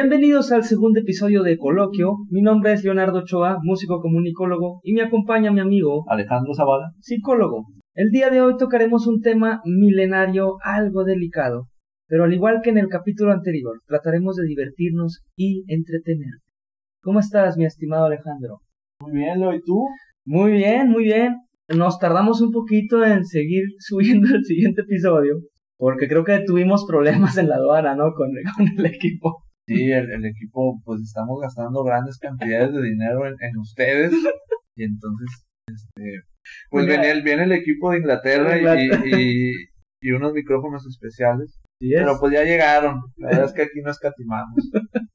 Bienvenidos al segundo episodio de Coloquio. Mi nombre es Leonardo Ochoa, músico comunicólogo, y me acompaña mi amigo Alejandro Zavala, psicólogo. El día de hoy tocaremos un tema milenario algo delicado, pero al igual que en el capítulo anterior, trataremos de divertirnos y entretener. ¿Cómo estás, mi estimado Alejandro? Muy bien, Leo, ¿y tú? Muy bien, muy bien. Nos tardamos un poquito en seguir subiendo el siguiente episodio, porque creo que tuvimos problemas en la aduana, ¿no? Con, con el equipo. Sí, el, el, equipo, pues estamos gastando grandes cantidades de dinero en, en ustedes. Y entonces, este, pues viene, viene el equipo de Inglaterra, Inglaterra. Y, y, y, unos micrófonos especiales. Sí Pero pues ya llegaron. La verdad es que aquí no escatimamos.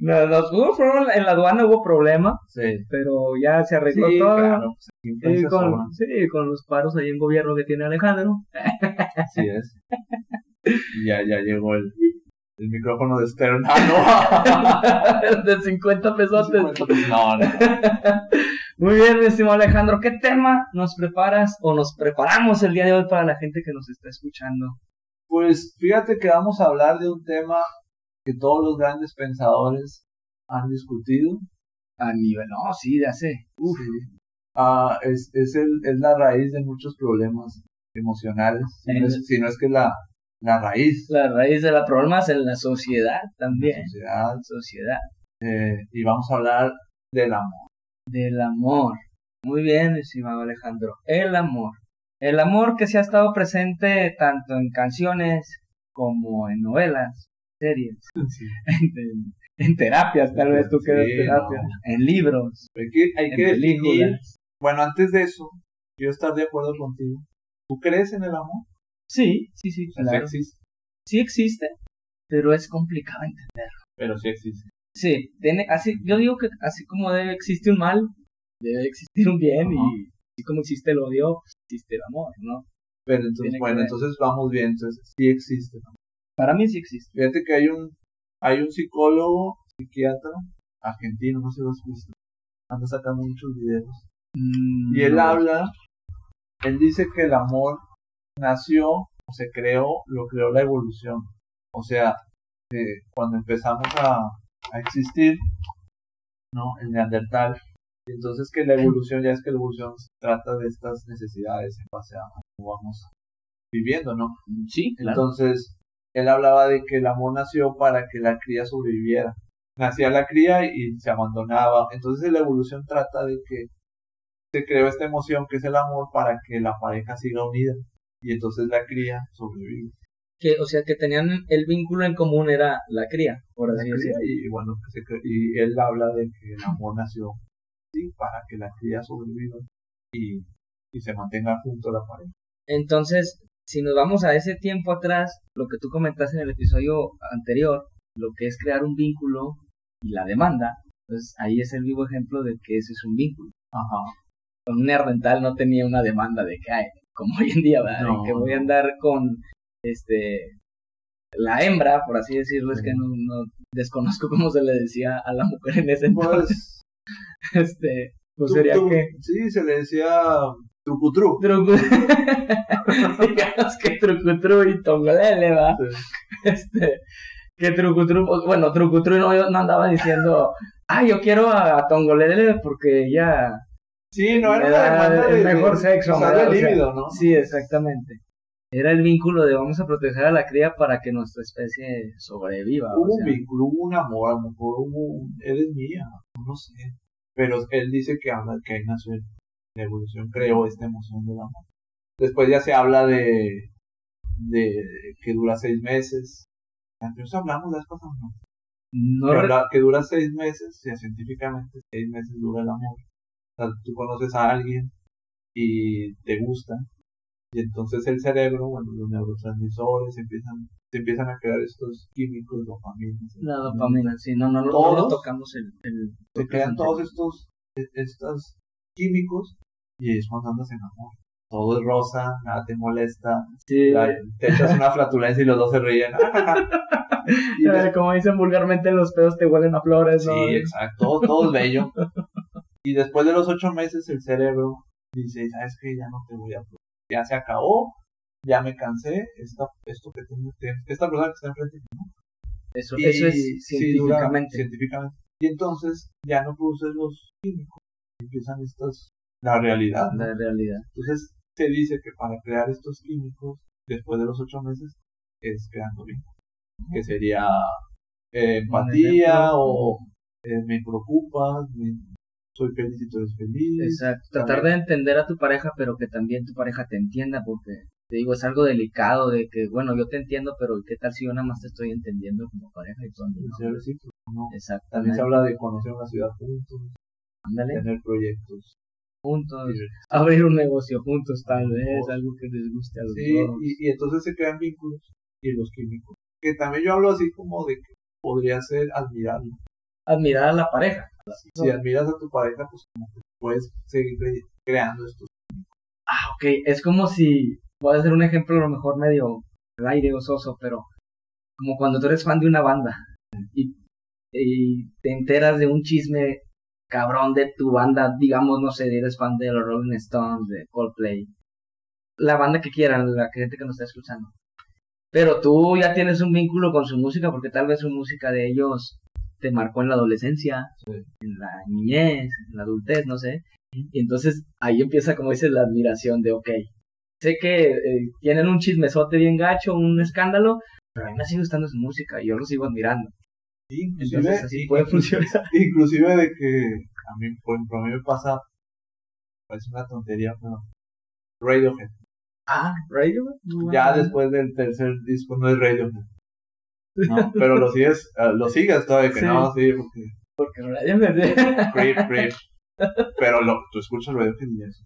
no, los hubo, en la aduana hubo problema. Sí. Pero ya se arregló sí, todo. Claro, sí, con, sí, con los paros ahí en gobierno que tiene Alejandro. Así es. Y ya, ya llegó el, el micrófono de Stern. Ah, no. de 50 pesos. 50 pesos. No, no. Muy bien, mi estimado Alejandro. ¿Qué tema nos preparas o nos preparamos el día de hoy para la gente que nos está escuchando? Pues fíjate que vamos a hablar de un tema que todos los grandes pensadores han discutido. A nivel, no, sí, de hace. Uf. Sí. Ah, es, es, el, es la raíz de muchos problemas emocionales. Si, no es, si no es que la, la raíz. La raíz de los problemas en la sociedad también. La sociedad. sociedad. Eh, y vamos a hablar del amor. Del amor. Muy bien, estimado Alejandro. El amor. El amor que se ha estado presente tanto en canciones como en novelas, series, Sí. en, en, terapias, tal vez tú Sí, terapia, no. en libros, Hay que, hay en que definir. películas. Bueno, antes de eso, yo estar de acuerdo contigo. ¿Tú crees en el amor? Sí, sí, sí, claro. sí existe. Sí existe, pero es complicado entender. Pero sí existe. Sí, tiene, así, yo digo que así como debe existe un mal, debe existir un bien y así como existe el odio, existe el amor, ¿no? Pero entonces, bueno, entonces vamos bien. Entonces sí existe. ¿no? Para mí sí existe. Fíjate que hay un, hay un psicólogo, psiquiatra, argentino, no sé si lo has visto. Anda sacando muchos videos. Mm, Y él no. habla, él dice que el amor nació o se creó, lo creó la evolución. O sea, que cuando empezamos a, a existir, ¿no? El neandertal. Y entonces que la evolución, ya es que la evolución se trata de estas necesidades en base a cómo vamos viviendo, ¿no? Sí, claro. Entonces, él hablaba de que el amor nació para que la cría sobreviviera. Nacía la cría y se abandonaba. Entonces, la evolución trata de que se creó esta emoción que es el amor para que la pareja siga unida. Y entonces la cría sobrevive. que, o sea, que tenían el vínculo en común era la cría, por así decirlo. y bueno, se y él habla de que el amor nació sí, para que la cría sobreviva y, y se mantenga junto a la pareja. Entonces, si nos vamos a ese tiempo atrás, lo que tú comentaste en el episodio anterior, lo que es crear un vínculo y la demanda, entonces ahí es el vivo ejemplo de que ese es un vínculo. Ajá. Con un neandertal no tenía una demanda de que, como hoy en día, ¿verdad? No, que voy a andar con, este, la hembra, por así decirlo, es que no, no desconozco cómo se le decía a la mujer en ese entonces, Pues, este, pues tú- sería tú- que... Sí, se le decía trucutru. Trucu... Digamos que trucutru y tongolele, va. Este, que trucutru, pues, bueno, trucutru no, no andaba diciendo, ah, yo quiero a tongolele porque ella Sí, no era una demanda el de, mejor de- sexo, o sea, líbido, ¿no? Sí, exactamente. Era el vínculo de vamos a proteger a la cría para que nuestra especie sobreviva. o Hubo sea. un vínculo, hubo un amor, a lo mejor hubo un, eres mía, no sé. Pero él dice que habla que ahí nació la evolución, creó esta emoción del amor. Después ya se habla de, de que dura seis meses. Entonces hablamos de las cosas, ¿no? No que, re- habla- que dura seis meses, o sea, científicamente seis meses dura el amor. Sea, tú conoces a alguien y te gusta, y entonces el cerebro, bueno, los neurotransmisores empiezan, se empiezan a crear estos químicos, dopamina. la dopamina, sí, no, no, lo- no lo Todos tocamos el... el Se crean todos estos, estos químicos y es cuando andas en amor. Todo es rosa, nada te molesta, Sí, la- te echas una flatulencia y los dos se ríen. y como dicen vulgarmente, los pedos te huelen a flores, ¿no? Sí, exacto, todo, todo es bello. Y después de los ocho meses el cerebro dice, sabes que ya no te voy a. Ya se acabó, ya me cansé, esta, esto que tengo, esta persona que está enfrente de mí, ¿no? Eso, Y- eso es sí, dura científicamente. Y entonces ya no produces los químicos. Empiezan estas, la realidad. ¿no? la realidad. Entonces se dice que para crear estos químicos, después de los ocho meses, es creando vínculos. Que sería eh, empatía o eh, me preocupas, me- soy feliz y tú eres feliz. Exacto. Tratar de entender a tu pareja, pero que también tu pareja te entienda, porque te digo, es algo delicado de que, bueno, yo te entiendo, pero ¿qué tal si yo nada más te estoy entendiendo como pareja y tú no? recíproco, ¿no? También se habla de conocer una ciudad juntos, Ándale, tener proyectos. juntos, abrir un negocio juntos, tal vez, algo que les guste a los Sí, dos. y, y entonces se crean vínculos y los químicos. Que también yo hablo así como de que podría ser admirarlo. Admirar a la pareja. Si admiras a tu pareja, pues como que puedes seguir cre- creando estos. Ah, ok, es como si, voy a hacer un ejemplo a lo mejor medio al aire o soso, pero como cuando tú eres fan de una banda y, y te enteras de un chisme cabrón de tu banda, digamos, no sé, eres fan de los Rolling Stones, de Coldplay, la banda que quieran, la gente que nos está escuchando. Pero tú ya tienes un vínculo con su música porque tal vez su música de ellos te marcó en la adolescencia, Sí. en la niñez, en la adultez, no sé. Y entonces ahí empieza, como dices, la admiración de, ok, sé que eh, tienen un chismesote bien gacho, un escándalo, pero a mí me sigue gustando su música y yo lo sigo admirando. Inclusive, Entonces así puede funcionar. inclusive de que a mí, por ejemplo, a mí me pasa, parece una tontería, pero Radiohead. Ah, Radio. Ya después del tercer disco no es Radiohead. ¿No? Pero lo sigues, eh, lo sigues todavía que Sí. no, sí, porque Porque Radiohead. creep, creep. Pero lo, tú escuchas Radiohead y eso.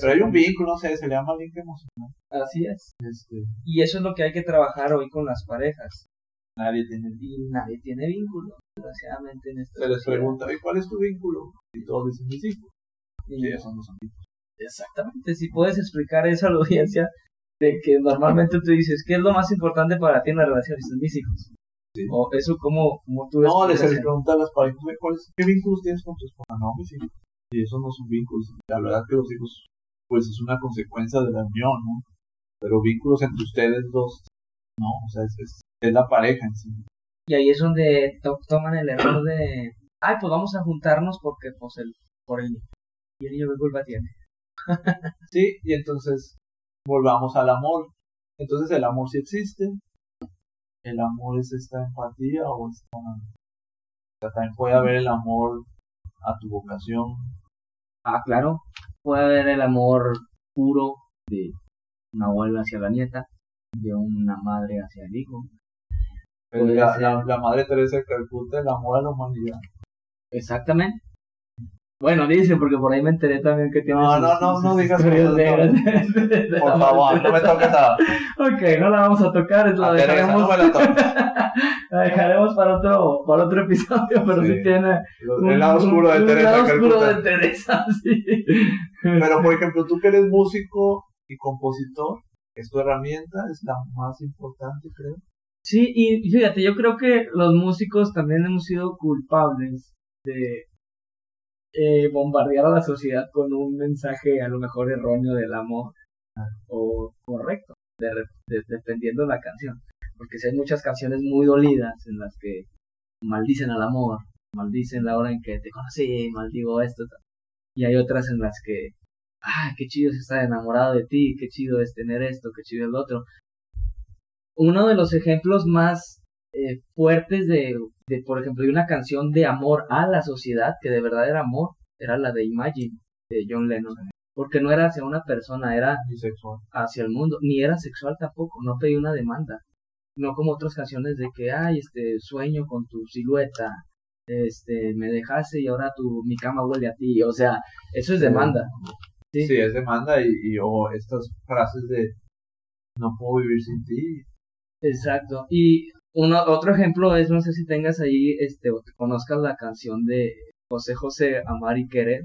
Pero hay un vínculo, no sé, se le llama link emocional. Así es. Este, Y eso es lo que hay que trabajar hoy con las parejas. nadie tiene Y nadie tiene vínculo, desgraciadamente, en esta Se les pregunta, ¿y cuál es tu vínculo? Y todos dicen mis hijos. Y- Y esos no son hijos. Exactamente, si puedes explicar eso a la audiencia, de que normalmente tú dices, ¿qué es lo más importante para ti en la relación? Y mis hijos. Sí. O eso como, como tú No, les explicas se les en- pregunta a las parejas, "Oye, ¿cuáles- ¿qué vínculos tienes con tu esposa? No, mis hijos. Y esos no son vínculos. La verdad que los hijos, pues es una consecuencia de la unión, ¿no? Pero vínculos entre ustedes dos, no, o sea, es, es, es la pareja en sí. Y ahí es donde to- toman el error de, ay, pues vamos a juntarnos porque, pues, el, por el niño. Y el niño qué culpa tiene. Sí, y entonces volvamos al amor. Entonces el amor sí existe. El amor es esta empatía o esta... O sea, también puede haber el amor a tu vocación. Ah, claro, puede haber el amor puro de una abuela hacia la nieta, de una madre hacia el hijo. La, ser. la, la madre Teresa de Calcuta, el amor a la humanidad. Exactamente. Bueno, dice, porque por ahí me enteré también que tiene No, sus- no, no, sus no digas cosas, negras. Por favor, no me toques a, Ok, no la vamos a tocar, es la a Teresa, dejaremos, no me la la dejaremos para otro, para otro episodio, pero sí, Sí. tiene El lado oscuro de un Teresa lado de oscuro de Teresa, sí. Pero, por ejemplo, tú que eres músico y compositor, es tu herramienta, es la más importante, creo. Sí, y fíjate, yo creo que los músicos también hemos sido culpables de eh, bombardear a la sociedad con un mensaje a lo mejor erróneo del amor o correcto, de re- de- dependiendo de la canción. Porque si hay muchas canciones muy dolidas en las que maldicen al amor, maldicen la hora en que te conocí, maldigo esto. Y hay otras en las que, ah, qué chido es estar enamorado de ti, qué chido es tener esto, qué chido es lo otro uno de los ejemplos más eh, fuertes de, de, por ejemplo, de una canción de amor a la sociedad, que de verdad era amor, era la de Imagine, de John Lennon. Porque no era hacia una persona, era Bisexual. hacia el mundo, ni era sexual tampoco, no pedía una demanda. No como otras canciones de que, ay, este, sueño con tu silueta, este, me dejaste y ahora tu, mi cama huele a ti, o sea, eso es demanda. Sí. Sí, es demanda y, y o estas frases de no puedo vivir sin ti. Exacto. Y uno, otro ejemplo es, no sé si tengas ahí, este, o te conozcas la canción de José José Amar y Querer.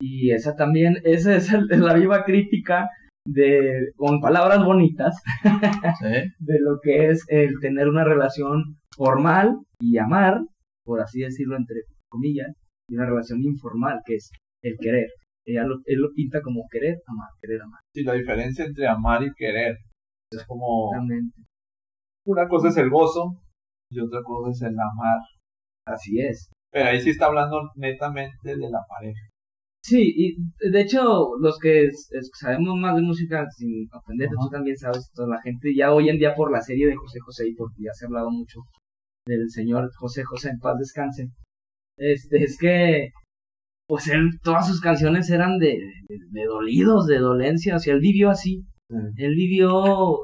Y esa también, esa es la viva crítica de, con palabras bonitas, Sí. de lo que es el tener una relación formal y amar, por así decirlo entre comillas, y una relación informal, que es el querer. Ella lo, él lo pinta como querer, amar, querer, amar. Sí, la diferencia entre amar y querer es como Exactamente. Una cosa es el gozo y otra cosa es el amar. Así es. Pero ahí sí está hablando netamente de la pareja. Sí, y de hecho, los que es- es- sabemos más de música, sin ofenderte, Ajá. tú también sabes, toda la gente, ya hoy en día por la serie de José José, y porque ya se ha hablado mucho del señor José José, en paz descanse, este, es que, pues él, todas sus canciones eran de, de, de dolidos, de dolencia, o sea, él vivió así, él vivió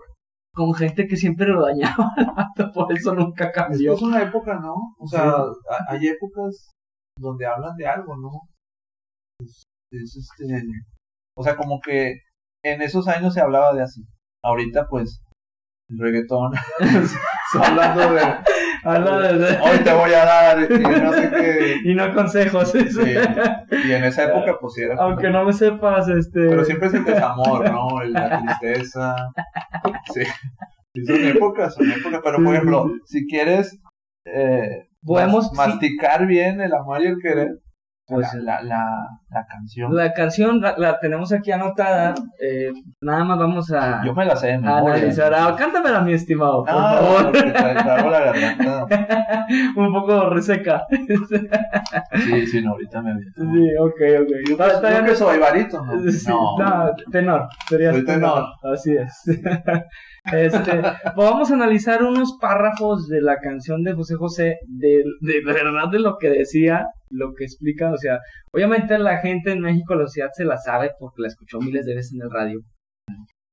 con gente que siempre lo dañaba, por eso nunca Es, que cambió. es una época, ¿no? O sea, ha- hay épocas donde hablan de algo, ¿no? Es, es este. O sea, como que en esos años se hablaba de así. Ahorita, pues, el reggaetón. hablando de. Habla de- Hoy te voy a dar. Y no sé qué. y no consejos. Sí. Y en esa época, pues sí era. Aunque no me sepas, este... Pero siempre es el desamor, ¿no? La tristeza. Sí. Sí, son épocas, son épocas. Pero, por ejemplo, si quieres eh, Podemos- mas- masticar bien el amor y el querer, Pues, la, la, la, la canción. La canción la, la tenemos aquí anotada. eh, nada más vamos a, Yo me la sé a analizar. Ah, cántamela, mi estimado, por No, favor. la garganta. Un poco reseca. Sí, sí, no, ahorita me aviento. sí, ok, ok. Yo bien. que soy varito, ¿no? Sí, No. no, tenor, sería Soy tenor. Así es. Este, pues vamos a analizar unos párrafos de la canción de José José, de, de verdad de lo que decía, lo que explica, o sea, obviamente la gente en México, la sociedad se la sabe porque la escuchó miles de veces en el radio,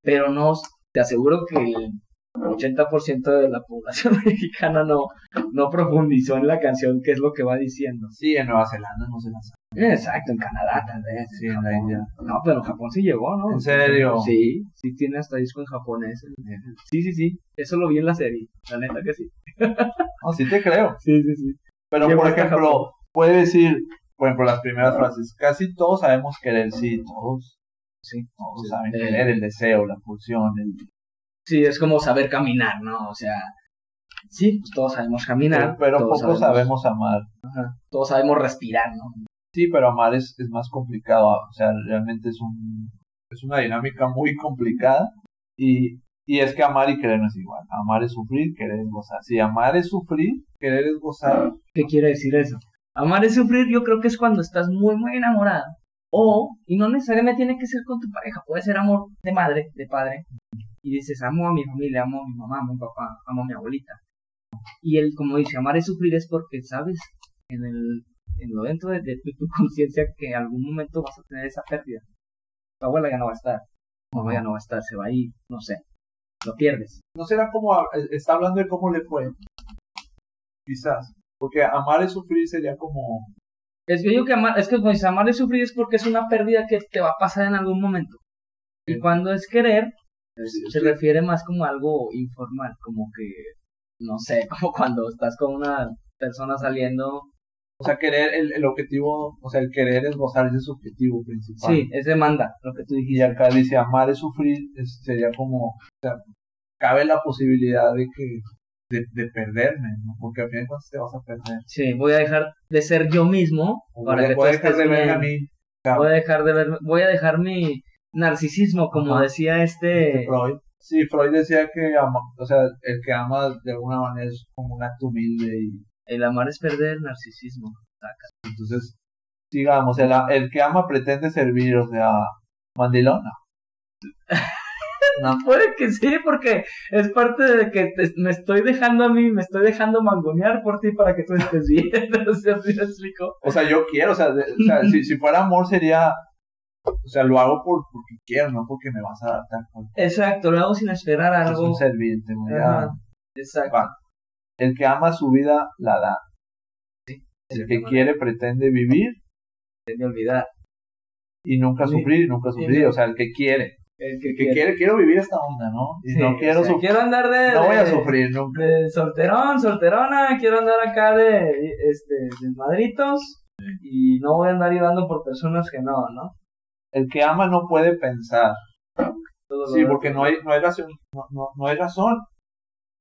pero no, te aseguro que el 80% de la población mexicana no, no profundizó en la canción, que es lo que va diciendo. Sí, en Nueva Zelanda no se la sabe. Exacto, en Canadá tal vez. Sí, en la. India. No, pero en Japón sí llegó, ¿no? ¿En serio? Sí, sí tiene hasta disco en japonés. Sí, sí, sí. Eso lo vi en la serie. La neta que sí. No, sí te creo. Sí, sí, sí. Pero, Llegó por ejemplo, puede decir, por ejemplo, las primeras frases. Casi todos sabemos querer, sí, todos. Sí. Todos Sí. saben Eh, querer, el deseo, la pulsión, el... Sí, es como saber caminar, ¿no? O sea, sí, pues todos sabemos caminar. pero todos pocos sabemos amar. ajá, todos sabemos respirar, ¿no? Sí, pero amar es, es más complicado. O sea, realmente es un es una dinámica muy complicada. Y, y es que amar y querer no es igual. Amar es sufrir, querer es gozar. Si amar es sufrir, querer es gozar. ¿Qué quiere decir eso? Amar es sufrir, yo creo que es cuando estás muy, muy enamorado. O, y no necesariamente tiene que ser con tu pareja, puede ser amor de madre, de padre. Y dices, amo a mi familia, amo a mi mamá, amo a mi papá, amo a mi abuelita. Y él, como dice, amar es sufrir es porque sabes en el en lo dentro de, tu, tu conciencia que en algún momento vas a tener esa pérdida. Tu abuela ya no va a estar, tu mamá ya no va a estar, se va a ir, no sé. Lo pierdes. No será como, está hablando de cómo le fue. Quizás. Porque amar es sufrir sería como, Es que yo digo que amar, es que dice, amar es sufrir es porque es una pérdida que te va a pasar en algún momento. Y Sí. cuando es querer, Sí, se refiere más como a algo informal, como que, no sé, como cuando estás con una persona saliendo. o sea, querer, el, el objetivo, o sea, el querer es gozar, ese es su objetivo principal. Sí, es demanda, lo que tú Y dijiste. acá dice amar es sufrir, es- sería como, o sea, cabe la posibilidad de que, de, de perderme, ¿no? Porque al fin de cuentas te vas a perder. Sí, voy a dejar de ser yo mismo O para voy que voy a dejar de verme a mí. Voy a dejar de ver, voy a dejar mi narcisismo, como Ajá. decía este. este Freud. Sí, Freud decía que ama, o sea, el que ama de alguna manera es como un acto humilde y El amar es perder el narcisismo. entonces, digamos, el, el que ama pretende servir, o sea, mandilona. No, Puede que sí, porque es parte de que te- me estoy dejando a mí, me estoy dejando mangonear por ti para que tú estés bien. o sea, ¿sí explico? o sea, yo quiero, o sea, de- o sea si, si fuera amor sería, o sea, lo hago por, porque quiero, no porque me vas a dar tal cosa. Exacto, lo hago sin esperar Es algo. un voy a- Ajá, exacto. Va. El que ama su vida la da. El que quiere pretende vivir de olvidar. y nunca Sí. sufrir y nunca sufrir. O sea, el que quiere. El que que quiere, quiero vivir esta onda, ¿no? Y Sí, no quiero o sea, quiero andar de, No voy a sufrir nunca. de solterón, solterona, quiero andar acá de este desmadritos y no voy a andar ayudando por personas que no, ¿no? El que ama no puede pensar. Sí, porque no hay, no hay razón. No, no, no hay razón.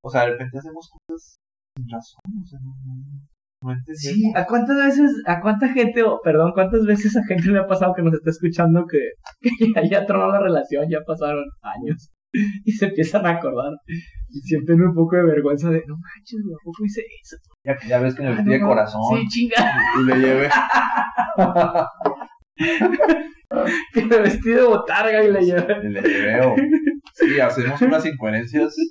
O sea, de repente hacemos cosas sin razón. O sea, no. Sí, ¿a cuántas veces, a cuánta gente, o perdón, cuántas veces a gente le ha pasado que nos está escuchando que, que ya, ya tronó la relación, ya pasaron años? y se empiezan a acordar. Y sienten un poco de vergüenza de, no manches, ¿a poco hice eso? Ya, ya ves que me vestí no, de corazón Sí, chinga, y le llevé. que me vestí de botarga y le llevé. y le llevé. Sí, hacemos unas incoherencias.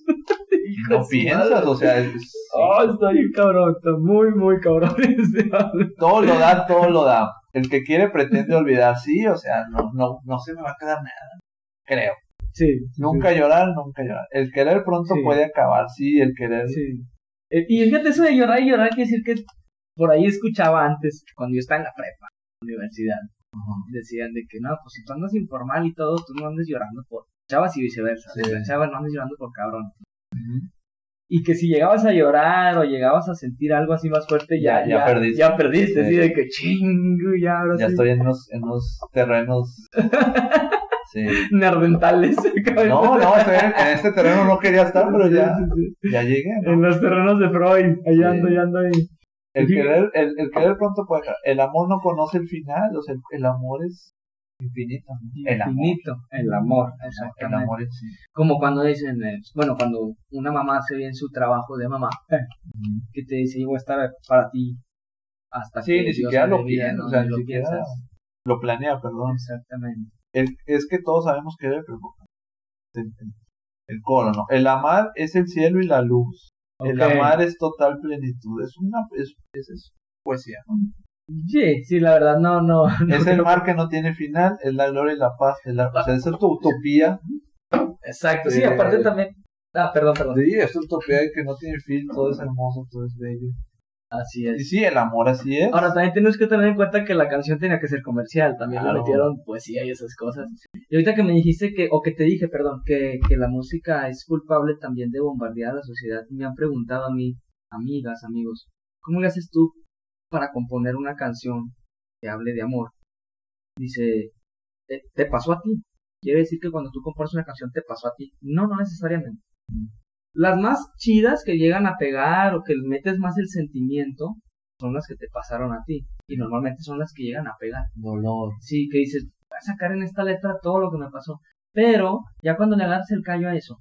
No piensas, madre. o sea, es- Oh, está bien cabrón, está muy, muy cabrón este todo lo da, todo lo da. El que quiere pretende olvidar, sí, o sea, no, no, no se me va a quedar nada. Creo. Sí. Nunca llorar, nunca llorar. El querer pronto Sí. puede acabar, sí, el querer. Sí. Eh, y fíjate, eso de llorar y llorar quiere decir que por ahí escuchaba antes, cuando yo estaba en la prepa, en la universidad, Ajá. decían de que no, pues si tú andas informal y todo, tú no andes llorando por y viceversa. Sí. no andes llorando por cabrón. Y que si llegabas a llorar o llegababas a sentir algo así más fuerte, ya, Ya- ya perdiste. Ya perdiste, Sí. de que chingo, ya ahora Ya sí. estoy en unos, en unos terrenos. Sí. Nerdentales. No, no, estoy en, en este terreno no quería estar, pero ya, ya llegué. ¿no? En los terrenos de Freud, allá Sí. ando, allá ando ahí. El querer, el, el querer pronto puede. El amor no conoce el final, o sea, el, el amor es infinito. El amor. Infinito, el amor, El amor es. Como cuando dicen, eh, bueno, cuando una mamá hace bien su trabajo de mamá, que te dice, yo voy a estar para ti hasta Sí, que ni Dios siquiera lo dé vida", piensa, ¿no? o sea, Ni ni lo siquiera piensas. lo planea, perdón. Exactamente. El, es que todos sabemos pero el, el- el coro, ¿no? El amar es el cielo y la luz. El amar es total plenitud. Es una es, es, es poesía, ¿no? Sí, sí, la verdad no, no. no Es el mar que no tiene final, es la gloria y la paz. Es la, o sea, esa es tu utopía. Exacto, sí, Eh, aparte también. Ah, perdón, perdón. Sí, es tu utopía que no tiene fin, todo es hermoso, todo es bello. Así Y es. sí, el amor así es. Ahora también tienes que tener en cuenta que la canción tenía que ser comercial, también le Claro. metieron poesía y esas cosas. Y ahorita que me dijiste que, o que te dije, perdón, que, que la música es culpable también de bombardear a la sociedad, y me han preguntado a mí, amigas, amigos, ¿cómo le haces tú para componer una canción que hable de amor? Dice, ¿te, te pasó a ti? Quiere decir que cuando tú compones una canción te pasó a ti. No, no necesariamente. Las más chidas que llegan a pegar o que metes más el sentimiento son las que te pasaron a ti. Y normalmente son las que llegan a pegar. Dolor. Sí, que dices, voy a sacar en esta letra todo lo que me pasó. Pero ya cuando le agarras el callo a eso,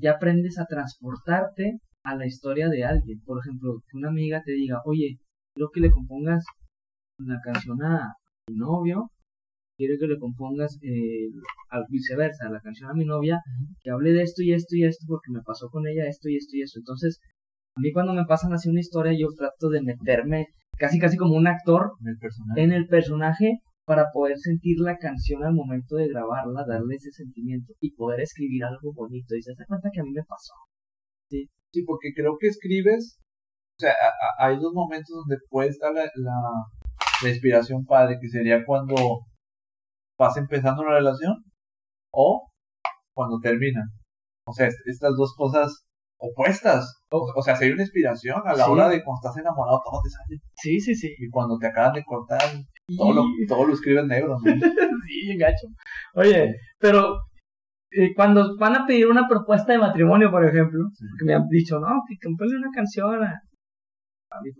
ya aprendes a transportarte a la historia de alguien. Por ejemplo, que una amiga te diga, oye, quiero que le compongas una canción a mi novio, quiero que le compongas eh, al viceversa, la canción a mi novia, que hable de esto y esto y esto porque me pasó con ella esto y esto y esto. Entonces, a mí cuando me pasan así una historia, yo trato de meterme casi casi como un actor En el personaje. en el personaje para poder sentir la canción al momento de grabarla, darle ese sentimiento y poder escribir algo bonito. Y se da cuenta que a mí me pasó. Sí, porque creo que escribes, sea, a- a- hay dos momentos donde puede estar la, la, la inspiración padre, que sería cuando vas empezando una relación o cuando termina. O sea, est- estas dos cosas opuestas. O, o sea, sería una inspiración a la Sí. hora de cuando estás enamorado, todo te sale. Sí, sí, sí. Y cuando te acaban de cortar, todo lo, todo lo escribes negro, ¿no? sí, gacho. Oye, pero eh, cuando van a pedir una propuesta de matrimonio, por ejemplo, que me han dicho, no, que compone una canción a, a mi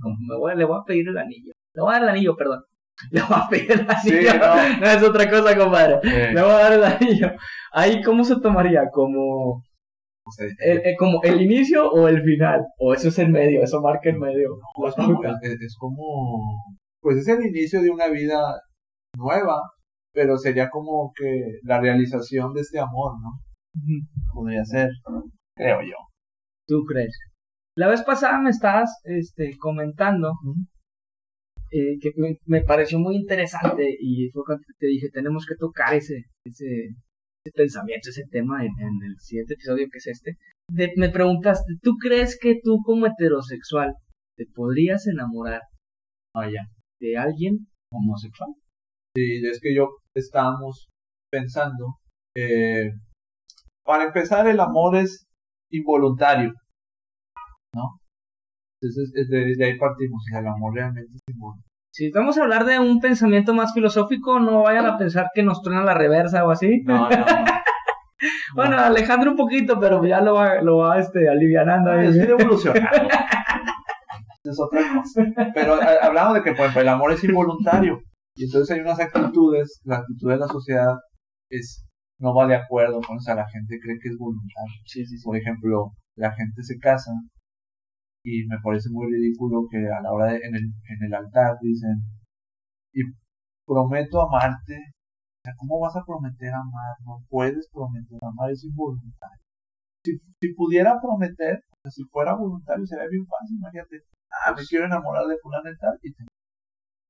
como me voy, le voy a pedir el anillo. Le voy a dar el anillo, perdón. Le voy a pedir el Sí, anillo. no. no es otra cosa, compadre. Le voy a dar el anillo. Ahí, ¿cómo se tomaría? Como el, el- como el inicio o el final. O eso es el medio, eso marca el medio. No, es, como, es- es como, pues es el inicio de una vida nueva, pero sería como que la realización de este amor, ¿no? Podría ser, creo yo. ¿Tú crees? La vez pasada me estabas este, comentando eh, que me, me pareció muy interesante y fue cuando te dije, tenemos que tocar ese, ese, ese pensamiento, ese tema en, en el siguiente episodio que es este. De- me preguntaste, ¿tú crees que tú como heterosexual te podrías enamorar Allá. de alguien homosexual? Sí, es que yo estábamos pensando, eh, para empezar el amor es involuntario, ¿no? Entonces es de, de ahí partimos, sea, el amor realmente es involuntario. Si vamos a hablar de un pensamiento más filosófico, no vayan a pensar que nos truena la reversa o así. No, no, no. Bueno, Alejandro un poquito, pero ya lo va, lo va este, alivianando Ah, ahí. es evolucionado. es otra cosa. Pero a- hablamos de que ejemplo, el amor es involuntario. Y entonces hay unas actitudes, la actitud de la sociedad es no va de acuerdo con eso. La gente cree que es voluntario. Sí, sí, sí. Por ejemplo, la gente se casa y me parece muy ridículo que a la hora de, en el, en el altar dicen, y prometo amarte. O sea, ¿cómo vas a prometer amar? No puedes prometer amar, es involuntario. Si, si pudiera prometer, o sea, si fuera voluntario sería bien fácil, imagínate. Ah, me quiero enamorar de fulano y tal, y te,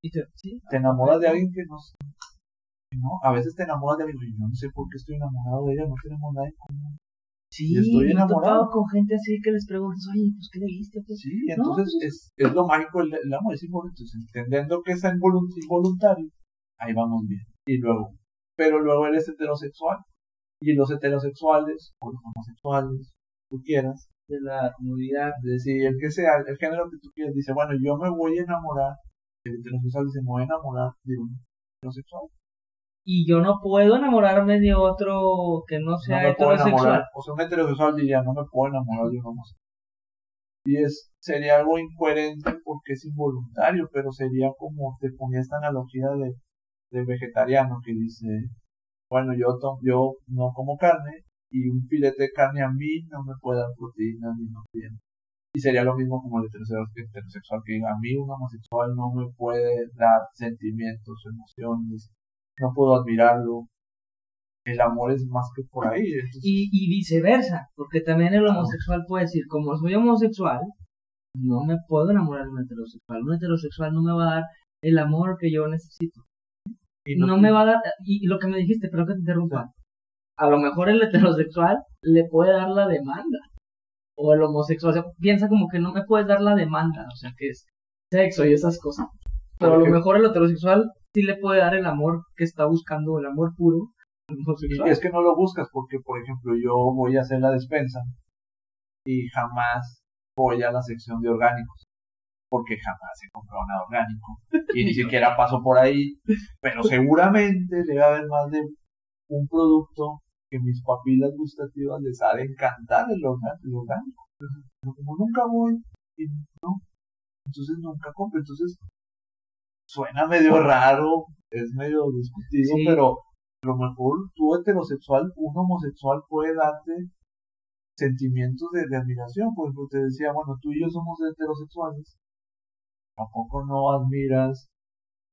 Y te, sí, te enamoras de alguien que no sé. No, a veces te enamoras de alguien yo no sé por qué estoy enamorado de ella, no tenemos nada en común. Sí, estoy enamorado. con gente así que les preguntas, oye, pues, ¿qué le viste? Pues, Sí, entonces pues- es, es lo mágico el, el amor, es involuntario. Entonces, entendiendo que es involu- involuntario, ahí vamos bien. Y luego, pero luego eres heterosexual. Y los heterosexuales, o los homosexuales, tú quieras, de la comunidad. es decir, el que sea, el género que tú quieras, dice, bueno, yo me voy a enamorar, el heterosexual dice, me voy a enamorar de un heterosexual. Y yo no puedo enamorarme de otro que no No sea heterosexual. O sea, un heterosexual diría, no me puedo enamorar de un homosexual. Y es, sería algo incoherente porque es involuntario, pero sería como te ponía esta analogía de, de vegetariano que dice, bueno, yo, to- yo no como carne y un filete de carne a mí no me puede dar proteínas ni nutrientes. Y sería lo mismo como el heterosexual, heterosexual que diga, a mí un homosexual no me puede dar sentimientos, emociones, no puedo admirarlo. El amor es más que por ahí. entonces- Y, y viceversa, porque también el homosexual puede decir, como soy homosexual, no me puedo enamorar de un heterosexual. Un heterosexual no me va a dar el amor que yo necesito. y No, me va a dar, y, lo que me dijiste, pero que te interrumpa. A lo mejor el heterosexual le puede dar la demanda. O el homosexual, o sea, piensa como que no me puedes dar la demanda, o sea, que es sexo y esas cosas. Pero a lo mejor el heterosexual sí le puede dar el amor que está buscando, el amor puro. Y es que no lo buscas porque, por ejemplo, yo voy a hacer la despensa y jamás voy a la sección de orgánicos porque jamás he comprado nada orgánico y ni siquiera paso por ahí, pero seguramente debe haber más de un producto que mis papilas gustativas les ha de encantar el orgánico. Pero como nunca voy, y no, entonces nunca compro. Entonces suena medio raro, es medio discutido, Sí. pero a lo mejor tú heterosexual, un homosexual puede darte sentimientos de, de admiración. Por ejemplo, te decía, bueno, tú y yo somos heterosexuales. Tampoco no admiras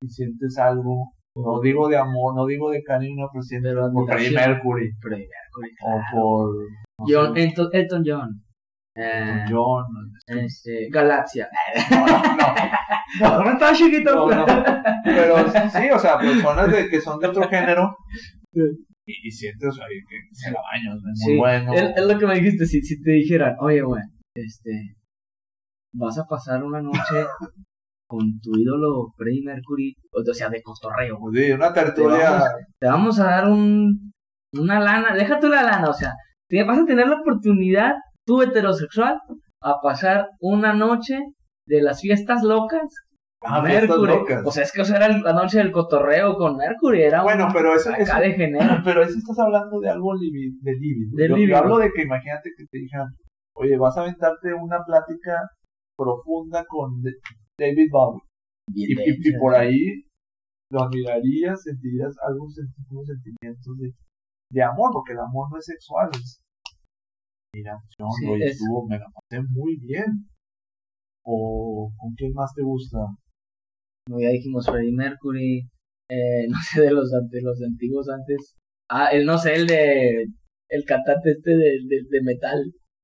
y sientes algo. No digo de amor, no digo de cariño, pero sientes por Freddie. Mercury Mercury, o claro. por no John, Elton, Elton John. Eh, John. este, Galaxia. No, no, no. No, estaba chiquito. No, no. Pero sí, o sea, personas de, que son de otro género y, y sientes, sea, que se la baño, es muy Sí, bueno. es, lo que me dijiste, si, si te dijeran, oye, güey, este, vas a pasar una noche con tu ídolo Freddie Mercury, o sea, de cotorreo, Pues sí, una te tertulia. te vamos a dar un, una lana, deja tú la lana, o sea, te vas a tener la oportunidad, tú heterosexual, a pasar una noche de las fiestas locas fiestas Mercury. locas. O sea, es que o sea, era la noche del cotorreo con Mercury, era Bueno, un pero eso, eso- de género. pero eso estás hablando de algo de lívido. De yo, yo hablo de que imagínate que te dijeran, oye, vas a aventarte una plática profunda con David Bowie. Y, y- y por ahí lo admirarías, sentirías algunos senti- unos sentimientos de, de amor, porque el amor no es sexual, es mira, yo Sí, es- estuvo, me la pasé muy bien. O con quién más te gusta. como ya dijimos, Freddie Mercury, eh, no sé, de los, de los antiguos antes. Ah, el, no sé, el de, el cantante este de, de, de metal,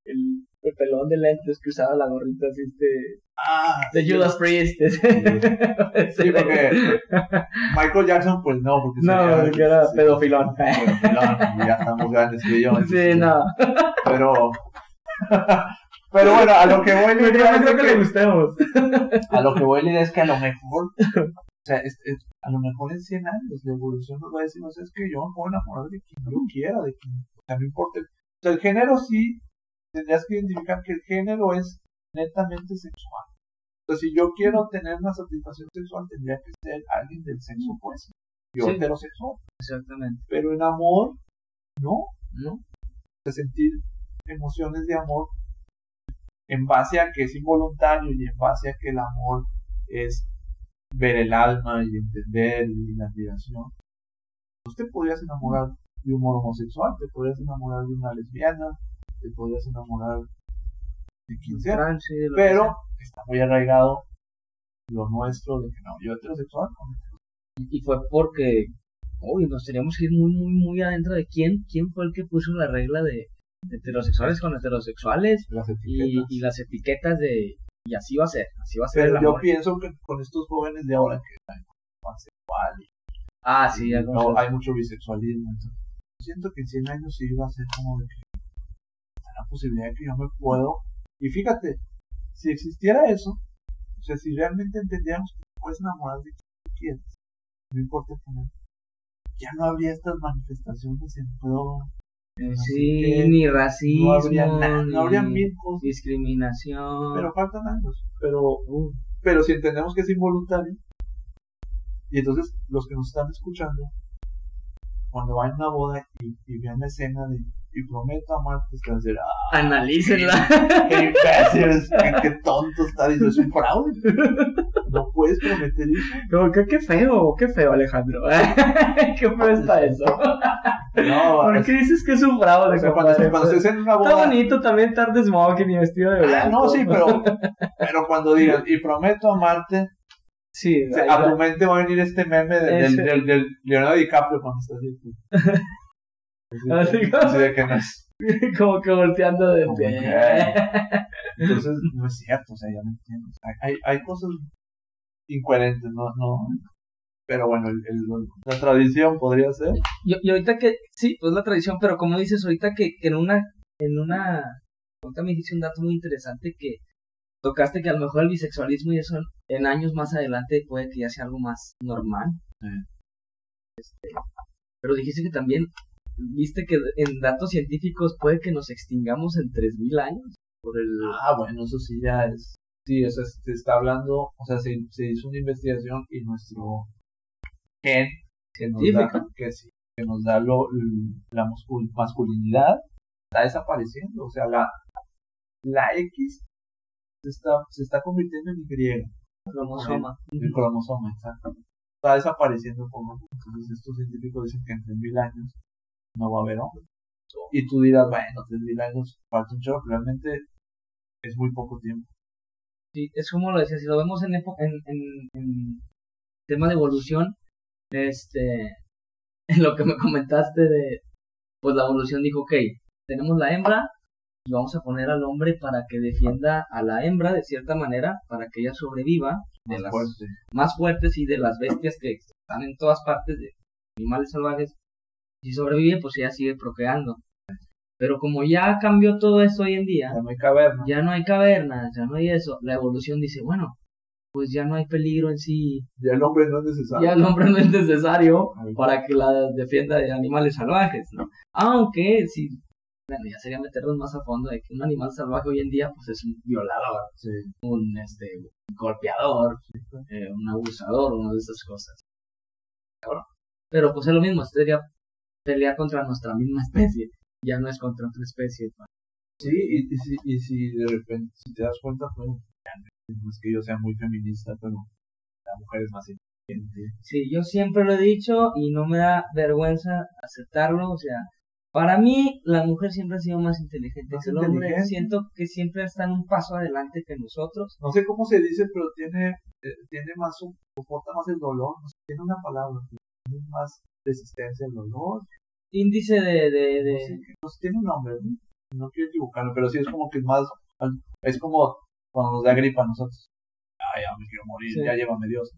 el, el pelón de lentes que usaba la gorrita así, este, Ah, de sí. Judas Priest. ese. Sí, porque Michael Jackson, pues no, porque No, porque era sí, pedofilón. pedofilón, y ya estamos grandes que yo. Sí, no. Pero, pero bueno, a lo que voy, no es creo que le gustemos. a lo que voy, Lidia, es que a lo mejor, o sea, es- es- a lo mejor en 100 años la evolución nos va a decir, no sé, es que yo me puedo enamorar de quien yo quiera, de quien, no importa. el- O sea, el género sí, tendrías que identificar que el género es netamente sexual. Entonces, si yo quiero tener una satisfacción sexual, tendría que ser alguien del sexo opuesto. Yo Sí. heterosexual. Exactamente. Pero en amor, no. ¿No? De sentir emociones de amor en base a que es involuntario y en base a que el amor es ver el alma y entender y la admiración. Usted podrías enamorar de humor homosexual, te podrías enamorar de una lesbiana, te podrías enamorar de lo que pero sea. está muy arraigado lo nuestro de que no, yo heterosexual, Y fue porque, uy, nos teníamos que ir muy, muy, muy adentro de quién, quién fue el que puso la regla de heterosexuales con heterosexuales las y, las etiquetas de, y así va a ser, así va a ser pero yo amor. pienso que con estos jóvenes de ahora que están pansexual y Ah, sí, no, hay mucho bisexualismo, entonces, siento que en 100 años sí va a ser como de que está la posibilidad de que yo me puedo, y fíjate, si existiera eso, o sea, si realmente entendiéramos que te puedes enamorar de quien tú quieras, no importa es, ya no habría estas manifestaciones en pro, sí, ni racismo, no habría nada, ni no habría mil cosas, discriminación. pero faltan años, pero, pero si entendemos que es involuntario, y entonces los que nos están escuchando, cuando vayan a una boda y, y vean la escena de y prometo amarte, se van a decir, ah, Analícenla. qué imbéciles, qué, qué tonto está diciendo, es un fraude. No puedes prometer eso. Que qué feo, qué feo, Alejandro. qué feo está eso. No, ¿Por qué dices que es un fraude, o sea, cuando, estés en una Está boda. bonito también estar de smoking y vestido de Ah, blanco. no, sí, pero, pero cuando digan, y prometo amarte, Sí, a tu mente va a venir este meme de- del, del, del Leonardo DiCaprio cuando está así. Así, como- de que no es. como que volteando de Como pie. que- Entonces, no es cierto, o sea, ya no entiendo. O sea, hay, hay cosas incoherentes, no, no. Pero bueno, el, el- la tradición podría ser. Y, y ahorita que, sí, pues la tradición, pero como dices ahorita que, que en una, en una, ahorita me dijiste un dato muy interesante que tocaste que a lo mejor el bisexualismo y eso en, en años más adelante puede que ya sea algo más normal. Sí. Este, pero dijiste que también, viste que en datos científicos puede que nos extingamos en 3000 años por el... Ah, bueno, eso sí ya es. Sí, o sea, se está hablando, o sea, se, se hizo una investigación y nuestro gen que nos da, Científico. que sí, que nos da lo, la mascul- masculinidad está desapareciendo. O sea, la, la X se está, se está convirtiendo en Y. cromosoma. El cromosoma, exacto. Está desapareciendo por lo Entonces, estos científicos dicen que en 3.000 años no va a haber hombres. Y tú dirás, bueno, 3.000 años falta un chorro, realmente es muy poco tiempo. Sí, es como lo decía, si lo vemos en, en, en, en tema de evolución, este, en lo que me comentaste de, pues la evolución dijo, ok, tenemos la hembra y vamos a poner al hombre para que defienda a la hembra de cierta manera, para que ella sobreviva de Más las fuerte. más fuertes y de las bestias que están en todas partes de animales salvajes. Si sobrevive, pues ella sigue procreando. Pero como ya cambió todo eso hoy en día, Ya no hay caverna. ya no hay cavernas, ya no hay eso. La evolución dice, bueno, pues ya no hay peligro en sí, Ya el hombre no es necesario. ya el hombre no es necesario para que la defienda de animales salvajes, ¿no? Aunque, si, bueno, ya sería meternos más a fondo de que un animal salvaje hoy en día, pues es un violador, Sí. un, este, un golpeador, eh, un abusador, una de esas cosas. Pero pues es lo mismo, sería pelear contra nuestra misma especie, ya no es contra otra especie. Sí, y, y, si, y si de repente, si te das cuenta, pues, no es que yo sea muy feminista, pero la mujer es más inteligente. Sí, yo siempre lo he dicho y no me da vergüenza aceptarlo. O sea, para mí la mujer siempre ha sido más inteligente que el hombre. Siento que siempre están un paso adelante que nosotros. No sé cómo se dice, pero tiene, eh, tiene más, un- soporta más el dolor, no sé, tiene una palabra, tiene más resistencia al dolor, Índice de... de, de... no sé, no sé, tiene un nombre, ¿no? no quiero equivocarme, pero sí es como que es más, es como cuando nos da gripa a nosotros. Ay, ya me quiero morir, Sí. ya llévame Dios.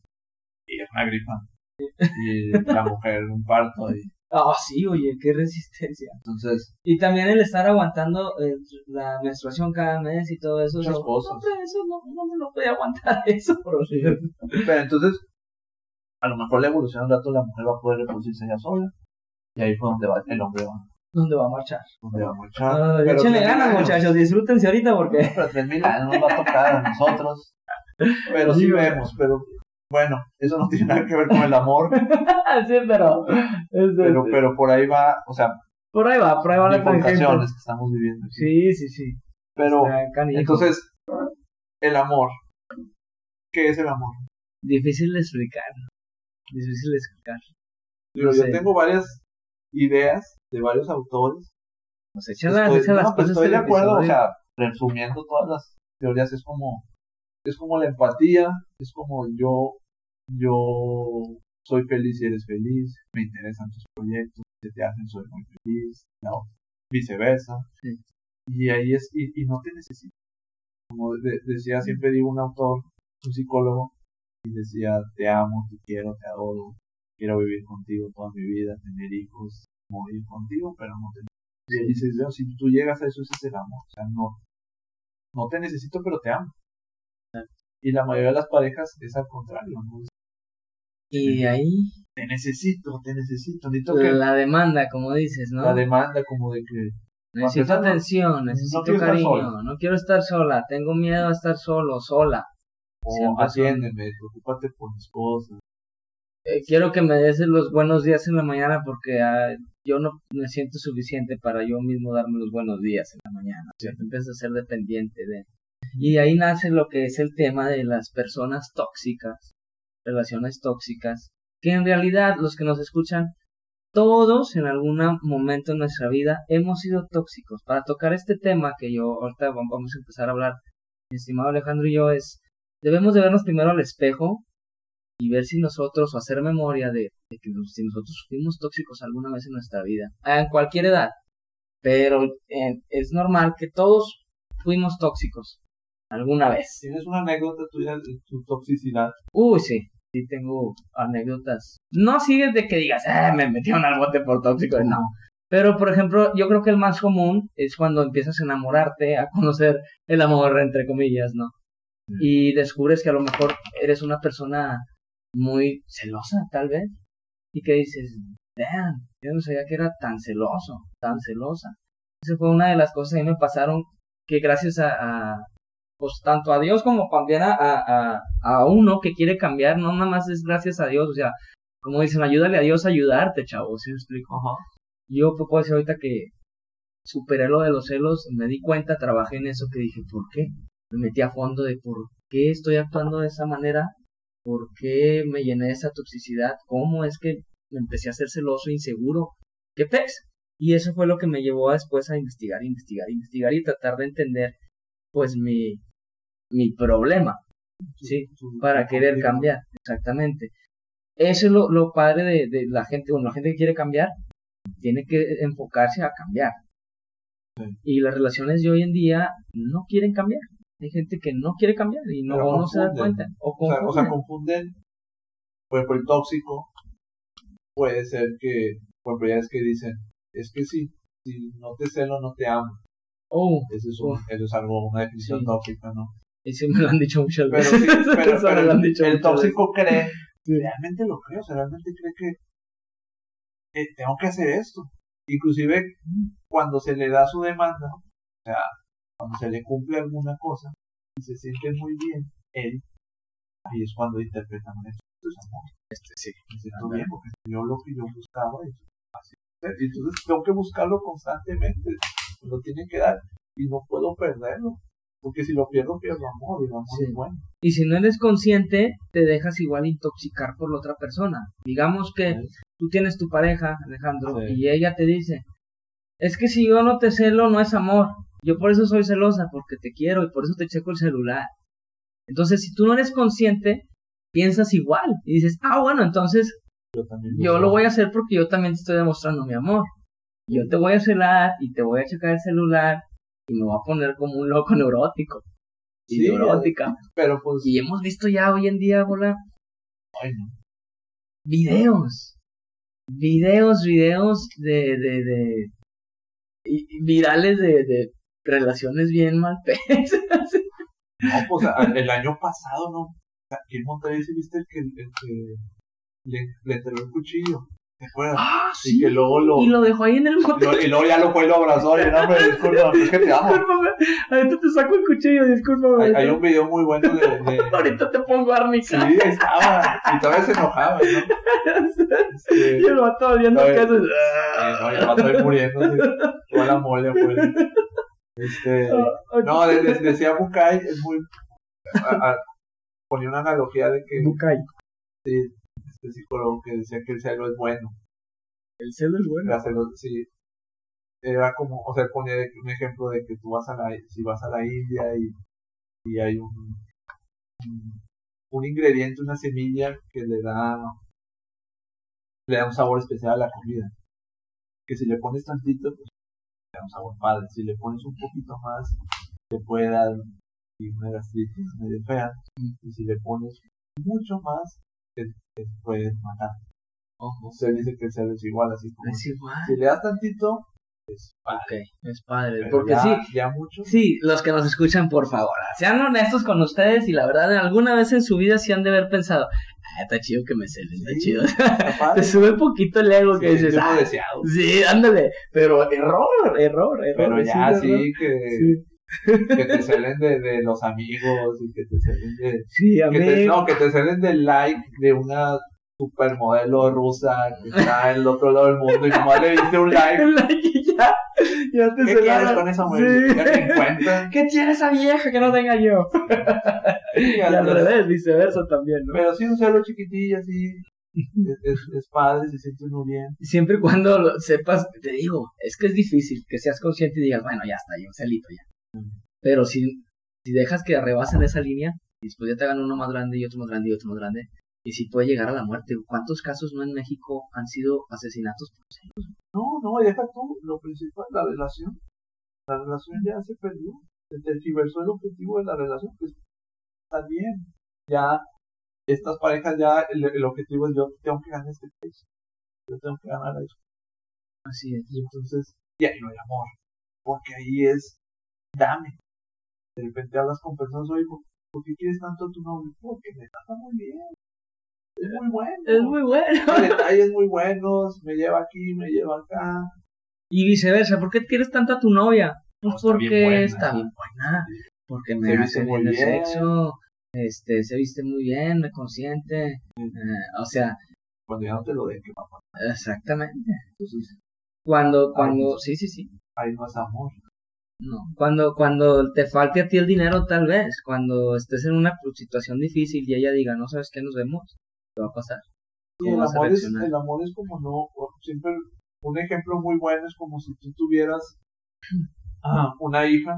Y es una gripa. Y la mujer un parto, y Ah, sí, oye, qué resistencia. entonces, Y también el estar aguantando eh, la menstruación cada mes y todo eso. Muchas no, cosas. hombre, eso no, no lo podía aguantar eso, pero entonces, a lo mejor la evolución un rato la mujer va a poder reproducirse ella sola. Y ahí fue donde va, el hombre va, ¿Dónde va a marchar? donde va a marchar. Ah, Pero échenle 3.000 ganas, muchachos. Disfrútense ahorita porque... Pero 3000 años nos va a tocar a nosotros. Pero sí Sí, vemos, pero bueno, eso no tiene nada que ver con el amor, sí, pero... este, pero, pero por ahí va, o sea, Por ahí va, por ahí va la tangente. que estamos viviendo. Sí, sí, sí. Pero, entonces, el amor. ¿Qué es el amor? Difícil de explicar. Difícil de explicar. Pero No yo sé. tengo varias ideas de varios autores. Pues échalas, estoy, échalas no, pues estoy de acuerdo, o sea, resumiendo todas las teorías, es como, es como la empatía, es como yo, yo soy feliz y eres feliz, me interesan tus proyectos, que te hacen soy muy feliz, no, viceversa. Sí. Y ahí es, y, y no te necesito. Como de- decía, siempre digo un autor, un psicólogo, y decía, te amo, te quiero, te adoro, quiero vivir contigo toda mi vida, tener hijos, morir contigo, pero no te y él dice, "Dios, si tú llegas a eso, ese es el amor. O sea, no, no te necesito, pero te amo. Y la mayoría de las parejas es al contrario, Y ahí te necesito, te necesito. Necesito que la demanda, como dices, ¿no? la demanda como de que necesito atención, necesito cariño, no quiero estar sola, tengo miedo a estar solo, sola. O atiéndeme, preocúpate por mis cosas. Eh, quiero que me des los buenos días en la mañana porque ah, yo no me siento suficiente para yo mismo darme los buenos días en la mañana. O sea, te empiezas a ser dependiente de... Y de ahí nace lo que es el tema de las personas tóxicas, relaciones tóxicas, que en realidad los que nos escuchan, todos en algún momento en nuestra vida hemos sido tóxicos. Para tocar este tema que yo ahorita vam- vamos a empezar a hablar, mi estimado Alejandro y yo, es, debemos de vernos primero al espejo y ver si nosotros, o hacer memoria de, de que si nosotros fuimos tóxicos alguna vez en nuestra vida, en cualquier edad, pero eh, es normal que todos fuimos tóxicos alguna vez. ¿Tienes una anécdota tuya de tu toxicidad? Uy, sí, sí tengo anécdotas. No sigues de que digas, ah, me metieron al bote por tóxico, no. Pero, por ejemplo, yo creo que el más común es cuando empiezas a enamorarte, a conocer el amor, entre comillas, ¿no? Y descubres que a lo mejor eres una persona muy celosa, tal vez, y que dices, damn, yo no sabía que era tan celoso, tan celosa. Esa fue una de las cosas que a mí me pasaron, que gracias a, a pues tanto a Dios como también a, a, a uno que quiere cambiar, no nada más es gracias a Dios, o sea, como dicen, ayúdale a Dios a ayudarte, chavo, ¿sí me explico? Yo puedo decir ahorita que superé lo de los celos, me di cuenta, trabajé en eso que dije, ¿por qué? Me metí a fondo de por qué estoy actuando de esa manera, por qué me llené de esa toxicidad, cómo es que me empecé a ser celoso, inseguro, ¿qué pez? Y eso fue lo que me llevó después a investigar, investigar, investigar y tratar de entender, pues, mi, mi problema, ¿sí? Para querer cambiar, exactamente. Eso es lo, lo padre de, de la gente, bueno, la gente que quiere cambiar, tiene que enfocarse a cambiar. Y las relaciones de hoy en día no quieren cambiar. Hay gente que no quiere cambiar y no, Pero o no se da cuenta. O O sea, o confunden. sea, confunden. Por ejemplo, el tóxico puede ser que, por ejemplo, ya es que dicen, es que si, si no te celo, no te amo. Oh, Eso es, un- eso es algo, una definición Sí. tóxica, ¿no? y sí me lo han dicho muchas Pero, veces. sí, pero, Eso me pero lo han el, dicho el muchas veces. tóxico cree, Sí. realmente lo cree, o sea, realmente cree que, que tengo que hacer esto. Inclusive cuando se le da su demanda, o sea, cuando se le cumple alguna cosa y se siente muy bien, él, ahí es cuando interpreta "No, esto es amor. Este sí. me siento bien porque yo lo que yo buscaba y así es. Y entonces tengo que buscarlo constantemente me lo tiene que dar y no puedo perderlo porque si lo pierdo pierdo amor y el amor Sí. es bueno Y si no eres consciente, te dejas igual intoxicar por la otra persona. Digamos que Sí. tú tienes tu pareja, Alejandro, Sí. y ella te dice, es que si yo no te celo, no es amor. Yo por eso soy celosa, porque te quiero y por eso te checo el celular. Entonces, si tú no eres consciente, piensas igual y dices, ah, bueno, entonces yo también yo lo voy a hacer porque yo también te estoy demostrando mi amor. Yo te voy a celar y te voy a checar el celular y me voy a poner como un loco neurótico. Y Sí, neurótica. pero pues Y hemos visto ya hoy en día, bola, ay, no. videos. Videos, videos de, de, de, virales de, de relaciones bien mal pensadas. No, pues el año pasado no aquí en Monterrey sí viste el que, el que le, le enterró el cuchillo ¿te acuerdas? Ah, y sí. que luego lo, Y lo dejó ahí en el y motel. lo- y luego ya lo fue y lo abrazó y no me disculpa es que te amo Discúlpame. Ahorita te saco el cuchillo, discúlpame. hay, hay un video muy bueno de, de- Ahorita te pongo sí árnica. ahí estaba y todavía se enojaba ¿no? Este, y el vato oliendo Ay. queso. Eh, no, ya va a estar muriendo toda la mole afuera. Este, Ah, no, de- de- decía Bukai, es muy. a- a- ponía una analogía de que Bucay. sí, este psicólogo que decía que el celo es bueno. El celo es bueno. La celo- sí. Era como, o sea, ponía un ejemplo de que tú vas a la, si vas a la India y, y hay un, un, un ingrediente, una semilla que le da, le da un sabor especial a la comida. Que si le pones tantito, pues un sabor padre. Si le pones un poquito más, te puede dar una gastritis medio fea. Y si le pones mucho más, te, te puede matar. Ojo. Se dice que el cerdo es igual, así como Es igual. si le das tantito, es padre. Es padre. Pero Porque ya, sí, Ya mucho. Sí, los que nos escuchan, por favor, sean honestos con ustedes y la verdad, alguna vez en su vida sí han de haber pensado, ah, está chido que me celen, está Sí, chido. está Te sube un poquito el ego que dices, ah, deseado. sí, ándale, pero error, error, error. Pero ya error. sí que, te salen de, de los amigos y que te salen de... sí, Que te, no, que te salen del like de una supermodelo rusa que está en el otro lado del mundo y nomás le diste un like. el like y ya, ya te ¿Qué se quieres la- con esa mujer? Sí. Ya te encuentran. ¿Qué tiene esa vieja que no tenga yo? Y al revés, viceversa también, ¿no? Pero sí, un cerdo chiquitillo así. Es, es, es padre, se siente uno bien. Siempre y cuando lo sepas, te digo, es que es difícil que seas consciente y digas, bueno, ya está, yo un celito ya. Pero si, si dejas que rebasen esa línea, y después ya te hagan uno más grande y otro más grande y otro más grande, y si puede llegar a la muerte. ¿Cuántos casos no en México han sido asesinatos por celos? No, no, deja tú lo principal, la relación. La relación ya se perdió. Se tergiversó el objetivo de la relación, que está bien. Ya, estas parejas ya, el, el objetivo es yo tengo que ganar este país. Yo tengo que ganar eso. Así es. Y entonces, y ahí no hay amor. Porque ahí es, dame. De repente hablas con personas, oye, ¿por, por qué quieres tanto a tu novio? Porque me trata muy bien. Es muy bueno. Es muy bueno. Detalles muy buenos, me lleva aquí, me lleva acá. Y viceversa, ¿por qué quieres tanto a tu novia? Pues No, está bien porque buena. está bien buena. Porque me Se hace viste bien el sexo. Este, se viste muy bien, me consiente. eh, o sea, Cuando ya no te lo den, que papá. exactamente. Entonces, Cuando, cuando, sí, sí, sí. ahí no es amor. No, cuando, cuando te falte a ti el dinero, tal vez, cuando estés en una situación difícil y ella diga, no sabes qué, nos vemos, ¿qué va a pasar? Y ¿Cómo el amor, es, el amor es como no, siempre, un ejemplo muy bueno es como si tú tuvieras ah, una hija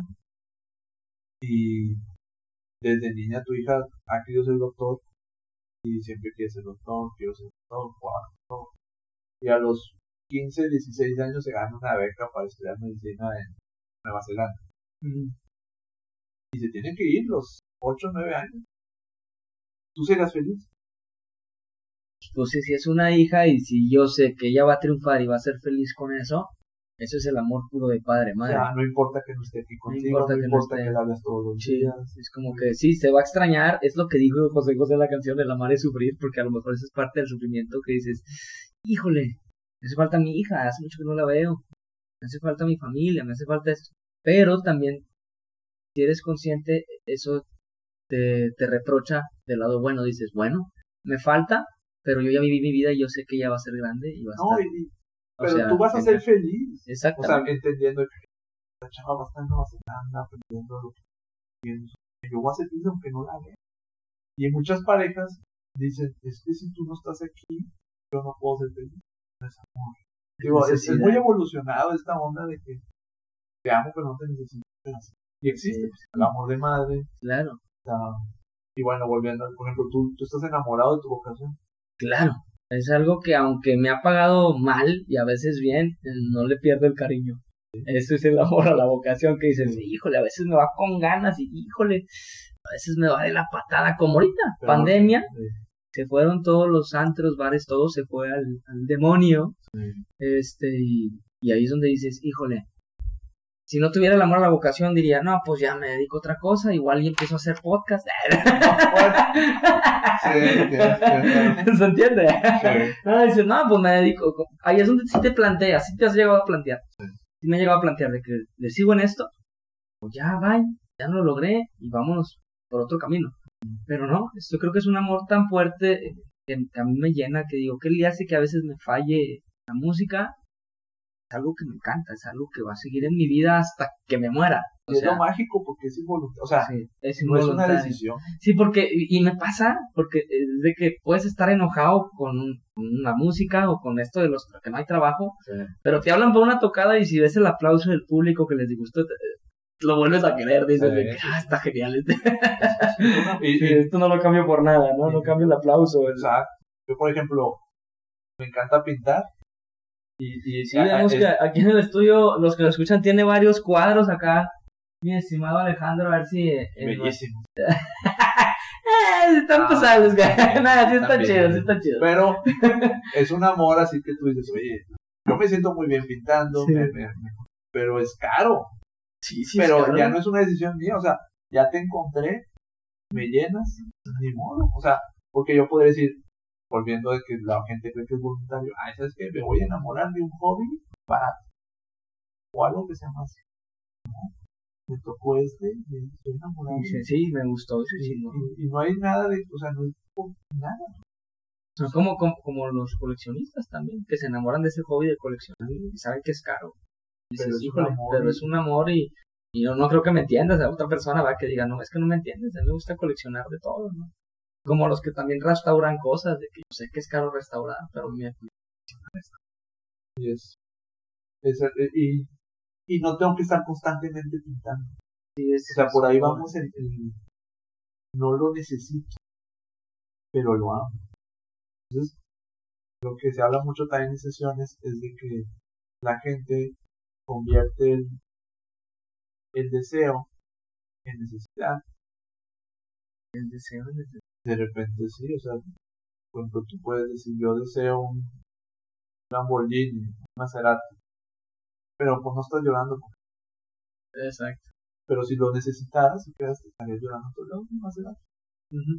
y desde niña tu hija ha querido ser doctor y siempre quiere ser doctor, quiero ser doctor. Y a los 15, 16 años se gana una beca para estudiar medicina en Nueva Zelanda. Y se tienen que ir los 8 o 9 años. ¿Tú serías feliz? Pues si es una hija y si yo sé que ella va a triunfar y va a ser feliz con eso, eso es el amor puro de padre, O madre. sea, no importa que no esté aquí contigo, importa no que no importa esté. que le hables todos los Sí, días. es como que sí, se va a extrañar, es lo que dijo José José en la canción El amar es sufrir, porque a lo mejor eso es parte del sufrimiento que dices, híjole, me hace falta mi hija, hace mucho que no la veo, me hace falta mi familia, me hace falta esto. Pero también, si eres consciente, eso te, te reprocha del lado bueno, dices, bueno, me falta, pero yo ya viví mi vida y yo sé que ella va a ser grande y va a No, estar. y, pero sea, tú vas a ser feliz. O sea, entendiendo que la chava va a estar en Nueva Zelanda aprendiendo lo que pienso. Yo voy a ser feliz aunque no la vea. Y en muchas parejas dicen, es que si tú no estás aquí, yo no puedo ser feliz. No es amor. Digo, es, muy evolucionado esta onda de que te amo pero no te necesito. Y existe Sí. pues, el amor de madre. Claro, Y bueno, volviendo, por ejemplo, tú, tú estás enamorado de tu vocación. Claro. Es algo que aunque me ha pagado mal y a veces bien, eh, no le pierdo el cariño. Eso es el amor a la vocación que dices, híjole, a veces me va con ganas y híjole, a veces me va de la patada, como ahorita, Pero- pandemia, Sí. se fueron todos los antros, bares, todo se fue al, al demonio, este, y, y ahí es donde dices, híjole, si no tuviera el amor a la vocación diría, no, pues ya me dedico a otra cosa, igual y empiezo a hacer podcast. Sí. ¿Se entiende? Sí. No, dices, no, pues me dedico. Ahí es donde sí te planteas, sí te has llegado a plantear. Sí me he llegado a plantear de que le sigo en esto, pues ya, bye, ya no lo logré y vámonos por otro camino. Pero no, esto creo que es un amor tan fuerte que a mí me llena, que digo, ¿qué le hace que a veces me falle la música? Es algo que me encanta, es algo que va a seguir en mi vida hasta que me muera. O es sea, lo mágico porque es involuntario. O sea, sí, es no es una decisión. Sí, porque, y me pasa, porque es de que puedes estar enojado con un, la música o con esto de los que no hay trabajo, pero te hablan por una tocada y si ves el aplauso del público que les gustó, lo vuelves a querer, dices, ah, está genial este. y, esto no lo cambio por nada, ¿no? No cambio el aplauso. Exacto. Yo, por ejemplo, me encanta pintar. Y, y sí, vemos que aquí en el estudio, los que lo escuchan, tiene varios cuadros acá. Mi estimado Alejandro, a ver si... Bellísimo. eh, están pasados, Nada, sí está chido, sí está chido. Pero es un amor así que tú dices, oye, yo me siento muy bien pintando, pero es caro. Sí, sí, pero ya no es una decisión mía, o sea, ya te encontré, me llenas, ni modo. O sea, porque yo podría decir, volviendo de que la gente cree que es voluntario, ay, ¿sabes qué? Me voy a enamorar de un hobby barato. O algo que sea más. ¿no? Me tocó este, me estoy enamorado. Sí, sí, me gustó. Sí, y, no. Y, no hay nada de, o sea, no hay nada. Son como, como, como, los coleccionistas también, que se enamoran de ese hobby de coleccionar y saben que es caro. pero, es un amor, pero es un amor y, y yo no creo que me entiendas. A otra persona va que diga, no, es que no me entiendes, a mí me gusta coleccionar de todo, ¿no? Como los que también restauran cosas, de que yo sé que es caro restaurar, pero me y es, es y, y no tengo que estar constantemente pintando. Sí, es, o sea, por ahí vamos el, no lo necesito, pero lo amo. Entonces, lo que se habla mucho también en sesiones es de que la gente convierte el, el deseo en necesidad. El deseo en necesidad de repente sí, o sea, por ejemplo, tú puedes decir, yo deseo un Lamborghini, un Maserati, pero pues no estás llorando. Exacto. Pero si lo necesitaras, si quedas, te estarías llorando todo el un Maserati.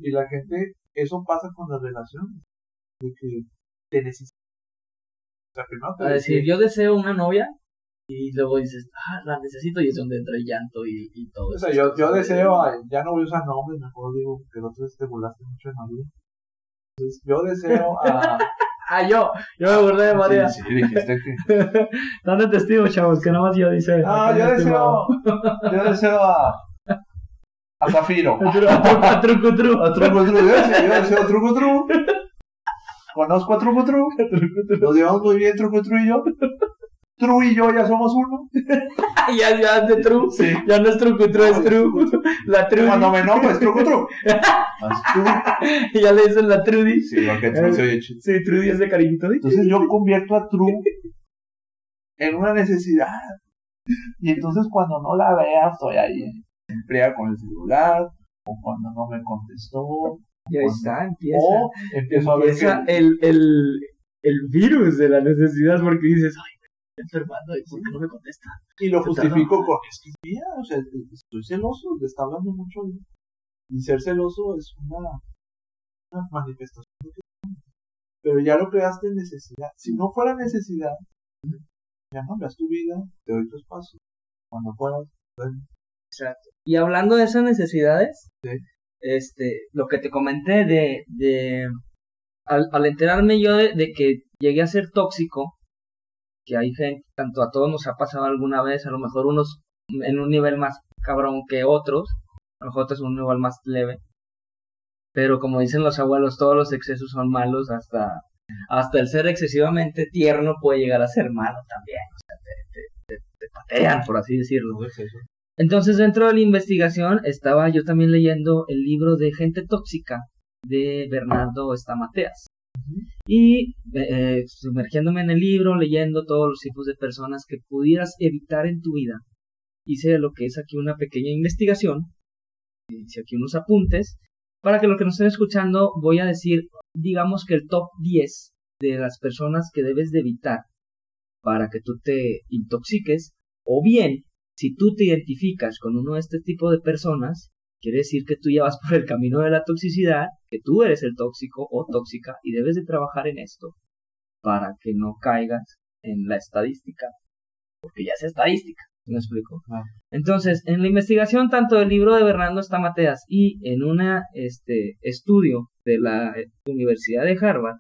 Y la gente, eso pasa con las relaciones, de que te necesitas. O sea, primero te A decir, yo deseo una novia, y luego dices, ah, la necesito y es donde entra el llanto y, y todo. O sea, yo, yo deseo, ya no voy a usar nombres, mejor digo que el otro te burlaste mucho de María. Entonces, yo deseo a... ah, yo, yo me burlé de María. Sí, sí, dijiste que... Dame testigo, chavos, que nada más yo dice. Ah, yo deseo, yo deseo a... A Zafiro. A Trucutru. A Trucutru. Yo deseo a Trucutru. Conozco a Trucutru. Nos llevamos muy bien Trucutru y yo. True y yo ya somos uno. ya, ya es de True. Sí. Ya no es Trucutru, es True. La True. Cuando me enojo es Trucutru. y ya le dicen la Trudy. Sí, lo que True se oye chido. Sí, Trudy es de cariñito. Entonces yo convierto a True en una necesidad. Y entonces cuando no la vea, estoy ahí. Emplea con el celular. O cuando no me contestó. Ya está, empieza. O empiezo a ver que... el, el, el virus de la necesidad porque dices, ay, enfermando y por qué no me contesta. Y lo justifico con, es que mía, o sea, estoy celoso, le está hablando mucho. Y ser celoso es una, una manifestación de que pero ya lo creaste en necesidad. Si no fuera necesidad, ya no tu vida, te doy tu espacio. Cuando puedas, Exacto. Y hablando de esas necesidades, sí. este, lo que te comenté de, de al, al enterarme yo de, de, que llegué a ser tóxico, que hay gente, tanto a todos nos ha pasado alguna vez, a lo mejor unos en un nivel más cabrón que otros, a lo mejor otros en un nivel más leve, pero como dicen los abuelos, todos los excesos son malos, hasta, hasta el ser excesivamente tierno puede llegar a ser malo también, o sea, te, te, te patean, por así decirlo. Entonces, dentro de la investigación, estaba yo también leyendo el libro de Gente Tóxica de Bernardo Estamateas. Y eh, sumergiéndome en el libro, leyendo todos los tipos de personas que pudieras evitar en tu vida, hice lo que es aquí una pequeña investigación, hice aquí unos apuntes, para que lo que nos estén escuchando voy a decir, digamos que el top 10 de las personas que debes de evitar para que tú te intoxiques, o bien, si tú te identificas con uno de este tipo de personas, Quiere decir que tú ya vas por el camino de la toxicidad, que tú eres el tóxico o tóxica y debes de trabajar en esto para que no caigas en la estadística, porque ya es estadística, ¿me explico? Ah. Entonces, en la investigación tanto del libro de Bernardo Stamateas y en un este, estudio de la Universidad de Harvard,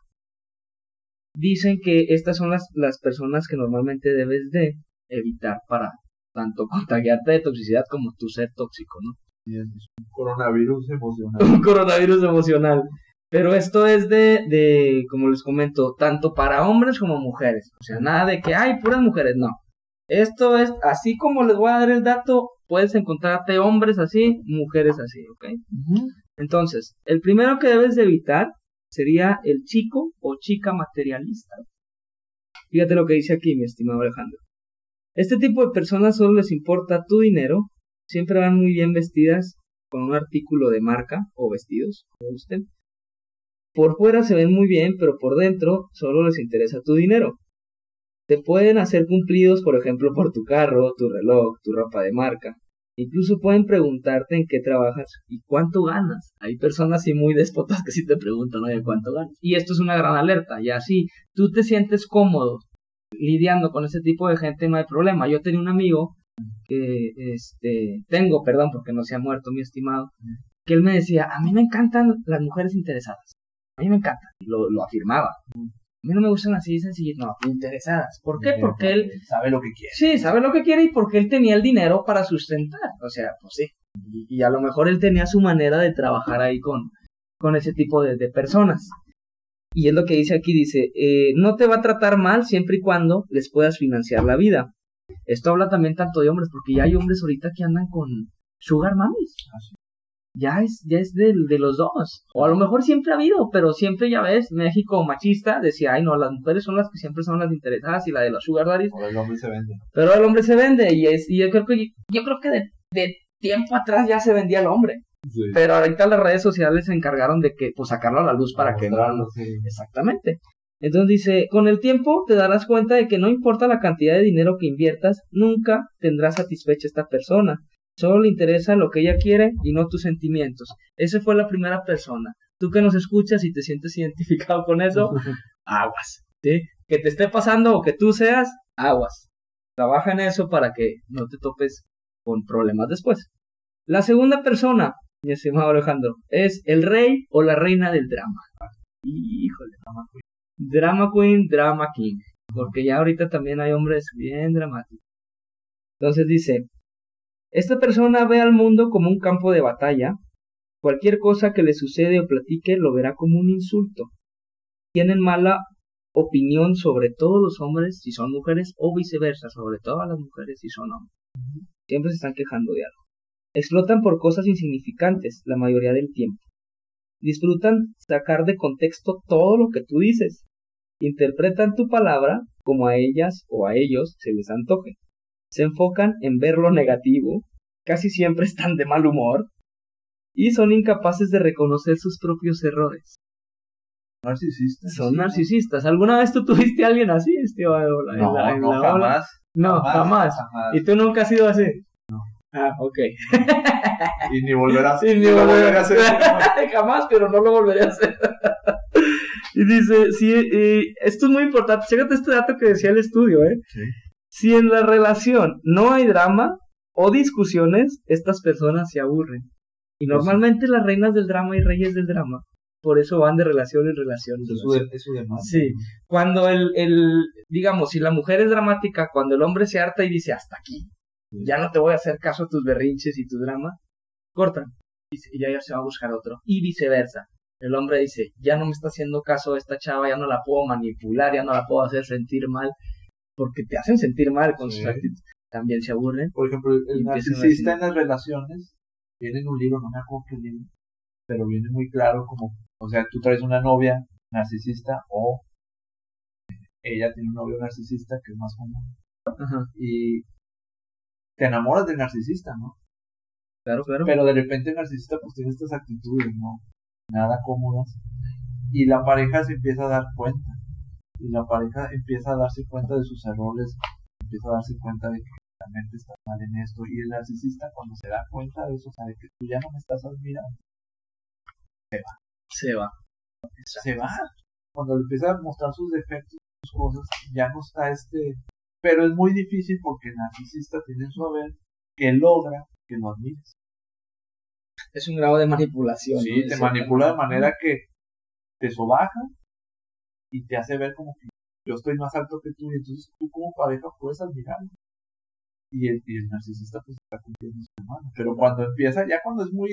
dicen que estas son las, las personas que normalmente debes de evitar para tanto contagiarte de toxicidad como tú ser tóxico, ¿no? Un coronavirus emocional. un coronavirus emocional. Pero esto es de, de, como les comento, tanto para hombres como mujeres. O sea, nada de que hay puras mujeres, no. Esto es, así como les voy a dar el dato, puedes encontrarte hombres así, mujeres así, ¿ok? Entonces, el primero que debes de evitar sería el chico o chica materialista. Fíjate lo que dice aquí, mi estimado Alejandro. Este tipo de personas solo les importa tu dinero, siempre van muy bien vestidas con un artículo de marca o vestidos, como gusten. Por fuera se ven muy bien, pero por dentro solo les interesa tu dinero. Te pueden hacer cumplidos, por ejemplo, por tu carro, tu reloj, tu ropa de marca. Incluso pueden preguntarte en qué trabajas y cuánto ganas. Hay personas así muy despotas que sí te preguntan, oye, ¿cuánto ganas? Y esto es una gran alerta. Ya si tú te sientes cómodo lidiando con ese tipo de gente, no hay problema. Yo tenía un amigo que, este, tengo, perdón, porque no se ha muerto mi estimado, que él me decía, a mí me encantan las mujeres interesadas. A mí me encanta. Y lo, lo afirmaba. A mí no me gustan así sencillas, no, interesadas. ¿Por qué? Porque él sabe lo que quiere. Sí, sabe lo que quiere y porque él tenía el dinero para sustentar. O sea, pues sí. Y, a lo mejor él tenía su manera de trabajar ahí con, con ese tipo de, de personas. Y es lo que dice aquí, dice, eh, no te va a tratar mal siempre y cuando les puedas financiar la vida. Esto habla también tanto de hombres, porque ya hay hombres ahorita que andan con sugar mamis. Ah, ya es, ya es de, de, los dos. O a lo mejor siempre ha habido, pero siempre ya ves, México machista decía, ay no, las mujeres son las que siempre son las interesadas y la de los sugar daddies. O el hombre se vende. Pero el hombre se vende y es, y yo creo que, yo creo que de, de tiempo atrás ya se vendía el hombre. Sí. Pero ahorita las redes sociales se encargaron de que, pues sacarlo a la luz para, que no. sí. Exactamente. Entonces dice, con el tiempo te darás cuenta de que no importa la cantidad de dinero que inviertas, nunca tendrás satisfecha esta persona. Solo le interesa lo que ella quiere y no tus sentimientos. Esa fue la primera persona. Tú que nos escuchas y te sientes identificado con eso, aguas. ¿sí? Que te esté pasando o que tú seas, aguas. Trabaja en eso para que no te topes con problemas después. La segunda persona, mi estimado Alejandro, es el rey o la reina del drama. Híjole. Drama Queen, Drama King. Porque ya ahorita también hay hombres bien dramáticos. Entonces dice, esta persona ve al mundo como un campo de batalla. Cualquier cosa que le sucede o platique lo verá como un insulto. Tienen mala opinión sobre todos los hombres si son mujeres o viceversa, sobre todas las mujeres si son hombres. Siempre se están quejando de algo. Explotan por cosas insignificantes la mayoría del tiempo. Disfrutan sacar de contexto todo lo que tú dices. Interpretan tu palabra como a ellas o a ellos se les antoje. Se enfocan en ver lo negativo, casi siempre están de mal humor y son incapaces de reconocer sus propios errores. Narcisista. Son narcisistas. ¿Alguna vez tú tuviste a alguien así, Esteban? En No, la- en no, la ola? jamás. No, jamás. jamás. ¿Y tú nunca has sido así? No. Ah, ok. Y ni volverá Sí, ni volveré a hacer. Jamás, pero no lo volveré a hacer. Y dice, sí, y esto es muy importante. Chécate este dato que decía el estudio, ¿eh? Sí. Si en la relación no hay drama o discusiones, estas personas se aburren. Y normalmente las reinas del drama y reyes del drama, por eso van de relación en relación. en Es su, relación. es su demanda. Sí. Cuando el, el, digamos, si la mujer es dramática, cuando el hombre se harta y dice hasta aquí, ya no te voy a hacer caso a tus berrinches y tu drama, cortan. Y ya se va a buscar otro. Y viceversa. El hombre dice, ya no me está haciendo caso esta chava, ya no la puedo manipular, ya no la puedo hacer sentir mal, porque te hacen sentir mal con sus Sí. actitudes. También se aburren. Por ejemplo, el narcisista en las relaciones viene en un libro, no me acuerdo qué libro, pero viene muy claro como, o sea, tú traes una novia narcisista o ella tiene un novio narcisista que es más común Ajá. y te enamoras del narcisista, ¿no? Claro, claro. Pero de repente el narcisista pues tiene estas actitudes, ¿no? Nada cómodas. Y la pareja se empieza a dar cuenta. Y la pareja empieza a darse cuenta de sus errores, empieza a darse cuenta de que realmente está mal en esto. Y el narcisista cuando se da cuenta de eso, sabe que tú ya no me estás admirando. Se va. Se va. Cuando le empieza a mostrar sus defectos, sus cosas, ya no está este... Pero es muy difícil porque el narcisista tiene en su haber que logra que lo admires. Es un grado de manipulación. Sí, ¿no? Te manipula de manera. que te sobaja y te hace ver como que yo estoy más alto que tú y entonces tú como pareja puedes admirarlo. Y el, y el narcisista pues está cumpliendo su demanda. Pero cuando empieza, ya cuando es muy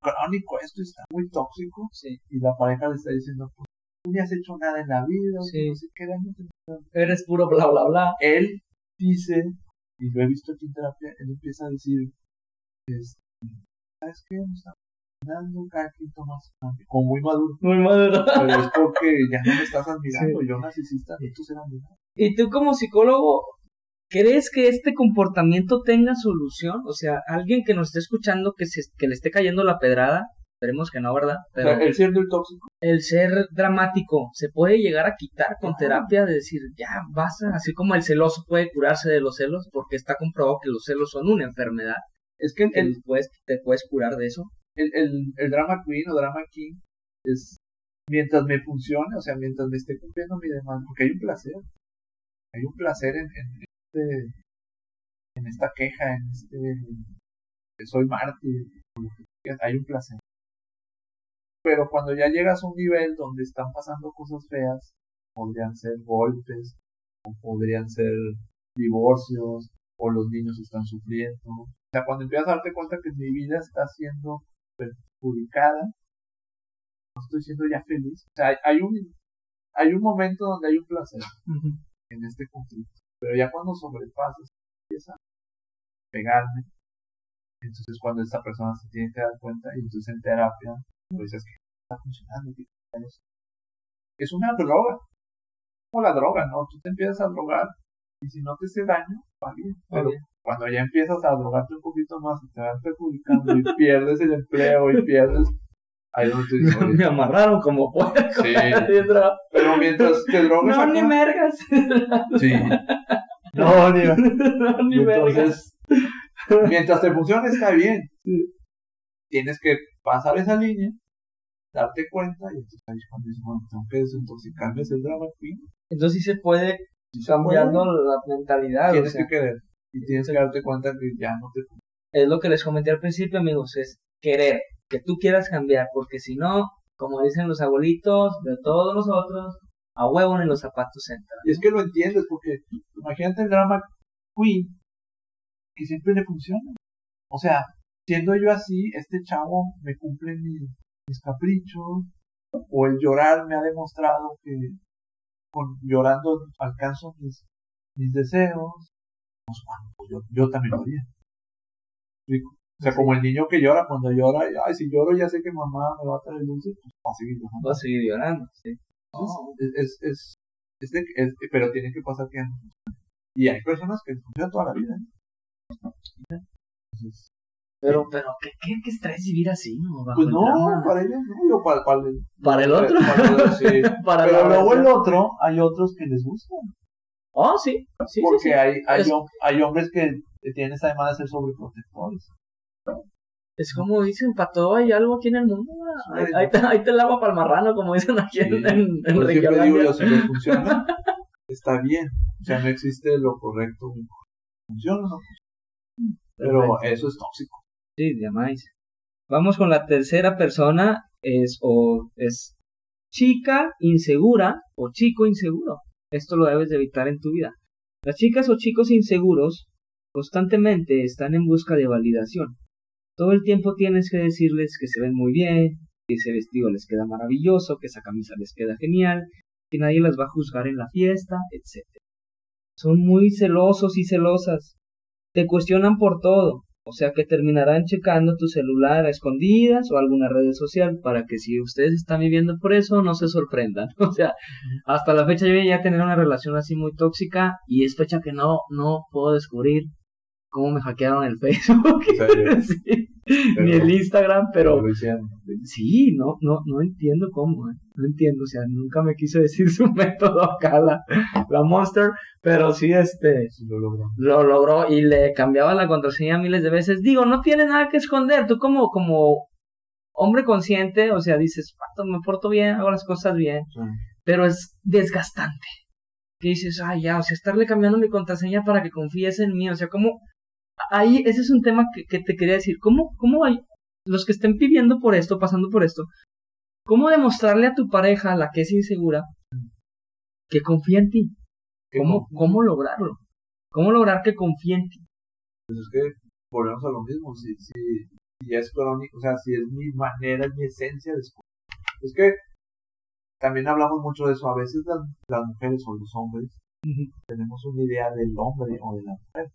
crónico, esto está muy tóxico. Sí. Y la pareja le está diciendo, pues, tú ni has hecho nada en la vida, Sí. no sé qué Eres puro bla bla bla. Él dice, y lo he visto aquí en terapia, él empieza a decir, ¿sabes qué? Nos estamos dando cada quien toma su cambio", como muy maduro. Muy maduro. Pero es porque ya no me estás admirando, yo narcisista, ni tú ser admirado. Y tú como psicólogo, ¿crees que este comportamiento tenga solución? O sea, alguien que nos esté escuchando que, se, que le esté cayendo la pedrada, esperemos que no, ¿verdad? O Pero sea, el siendo el tóxico, el ser dramático se puede llegar a quitar con Claro. terapia de decir, ya basta, así como el celoso puede curarse de los celos, porque está comprobado que los celos son una enfermedad, es que el, que puedes, te puedes curar de eso. el, el, el drama queen o drama king es mientras me funcione, o sea, mientras me esté cumpliendo mi demanda, porque hay un placer, hay un placer en, en este, en esta queja, en este, que soy mártir, hay un placer. Pero cuando ya llegas a un nivel donde están pasando cosas feas, podrían ser golpes, o podrían ser divorcios, o los niños están sufriendo. O sea, cuando empiezas a darte cuenta que mi vida está siendo perjudicada, no estoy siendo ya feliz. O sea, hay, hay un hay un momento donde hay un placer en este conflicto, pero ya cuando sobrepasas, empieza a pegarme, entonces cuando esta persona se tiene que dar cuenta y entonces en terapia, pues es que está funcionando. Es una droga, como la droga, ¿no? Tú te empiezas a drogar y si no te hace daño, va bien, pero bien. cuando ya empiezas a drogarte un poquito más y te vas perjudicando y pierdes el empleo y pierdes, ahí donde tú dices, "Oye, Me amarraron como puerco. Sí. Pero mientras te drogues no, acá- ni mergas. Sí. No, ni no, ni Y mergas. entonces, mientras te funcione está bien. Tienes que pasar esa línea, darte cuenta y entonces ahí cuando dices, bueno, tengo que desintoxicarme es el drama queen. Entonces sí se puede cambiando puede. la mentalidad. o Tienes sea, que querer. Y tienes que darte cuenta que ya no te es lo que les comenté al principio, amigos, es querer, que tú quieras cambiar, porque si no, como dicen los abuelitos de todos nosotros, a huevo en los zapatos entran. Y es que lo entiendes porque imagínate el drama queen que siempre le funciona. O sea, siendo yo así, este chavo me cumple mi- mis caprichos, o el llorar me ha demostrado que con llorando alcanzo mis, mis deseos. Pues bueno, pues yo, yo también lo haría. O sea, como el niño que llora, cuando llora, ay, si lloro ya sé que mamá me va a traer dulce, pues va a seguir llorando. Vas a seguir llorando, sí. Entonces, es, es, es, es de- es- pero tiene que pasar que. Y hay personas que funcionan toda la vida. ¿eh? Entonces, Pero, pero, ¿qué, qué, qué estrés vivir así, no? Bajo pues el no, drama. para ellos no, yo para, para el, ¿Para el otro? para el otro, sí. Para Pero luego el otro, hay otros que les gusta. Oh, sí, sí, sí, porque sí. Hay, hay, Es- hay hombres que tienen esa demanda de ser sobreprotectores. Es como dicen, para todo hay algo aquí en el mundo. Ahí, Sí. ahí te, ahí te el agua para el marrano, como dicen aquí en, Sí. en, en siempre digo yo, si les funciona, está bien. O sea, no existe lo correcto. Funciona no funciona. Pero Perfecto. eso es tóxico. Sí, llamáis. Vamos con la tercera persona, es o es chica insegura o chico inseguro. Esto lo debes de evitar en tu vida. Las chicas o chicos inseguros constantemente están en busca de validación. Todo el tiempo tienes que decirles que se ven muy bien, que ese vestido les queda maravilloso, que esa camisa les queda genial, que nadie las va a juzgar en la fiesta, etc. Son muy celosos y celosas. Te cuestionan por todo, o sea que terminarán checando tu celular a escondidas o alguna red social para que si ustedes están viviendo por eso no se sorprendan. O sea, hasta la fecha yo ya tener una relación así muy tóxica y es fecha que no no puedo descubrir cómo me hackearon el Facebook. Sí, Pero- ni el Instagram, pero sí, no no no entiendo cómo, eh, no entiendo, o sea, nunca me quiso decir su método acá la, la Monster, pero sí este Sí, lo logró. lo logró y le cambiaba la contraseña miles de veces. Digo, no tiene nada que esconder. Tú como, como hombre consciente, o sea, dices, "Pato, me porto bien, hago las cosas bien, Sí. pero es desgastante. Que dices, ay, ya, o sea, estarle cambiando mi contraseña para que confíes en mí, o sea, como, ahí, ese es un tema que, que te quería decir, ¿cómo, cómo hay, los que estén viviendo por esto, pasando por esto, cómo demostrarle a tu pareja, la que es insegura, que confía en ti? ¿Qué ¿Cómo, cómo lograrlo? ¿Cómo lograr que confíe en ti? Pues es que volvemos a lo mismo. Si, si, si es crónico, o sea, si es mi manera, es mi esencia de escuchar. Es que también hablamos mucho de eso. A veces las, las mujeres o los hombres tenemos una idea del hombre o de la mujer.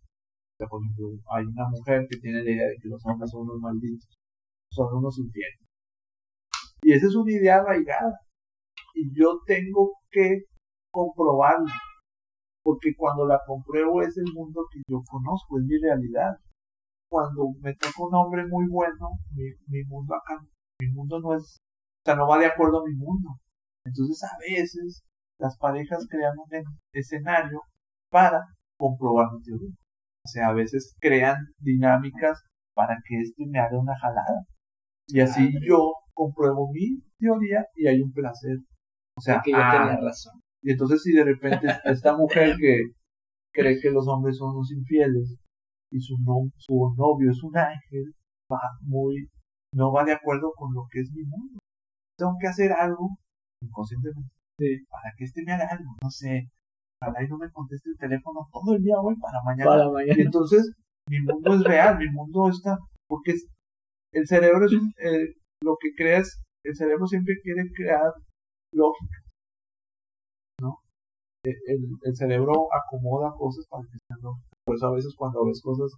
Por ejemplo, hay una mujer que tiene la idea de que los hombres son unos malditos, son unos infieles. Y esa es una idea arraigada. Y yo tengo que comprobarlo. Porque cuando la compruebo es el mundo que yo conozco, es mi realidad. Cuando me toca un hombre muy bueno, mi, mi mundo acá, mi mundo no es, o sea, no va de acuerdo a mi mundo. Entonces a veces las parejas crean un escenario para comprobar mi teoría. O sea, a veces crean dinámicas para que este me haga una jalada. Y así yo compruebo mi teoría y hay un placer. O sea, que yo tenía razón. Y entonces si de repente esta mujer que cree que los hombres son los infieles y su, no, su novio es un ángel, va muy, no va de acuerdo con lo que es mi mundo. Tengo que hacer algo inconscientemente para que este me haga algo, no sé, para y no me conteste el teléfono todo el día hoy para mañana. Para mañana. Y entonces mi mundo es real, mi mundo está, porque es, el cerebro es un, eh, lo que creas, el cerebro siempre quiere crear lógica, ¿no? E, el, el, cerebro acomoda cosas para que sean lógicas. Por eso a veces cuando ves cosas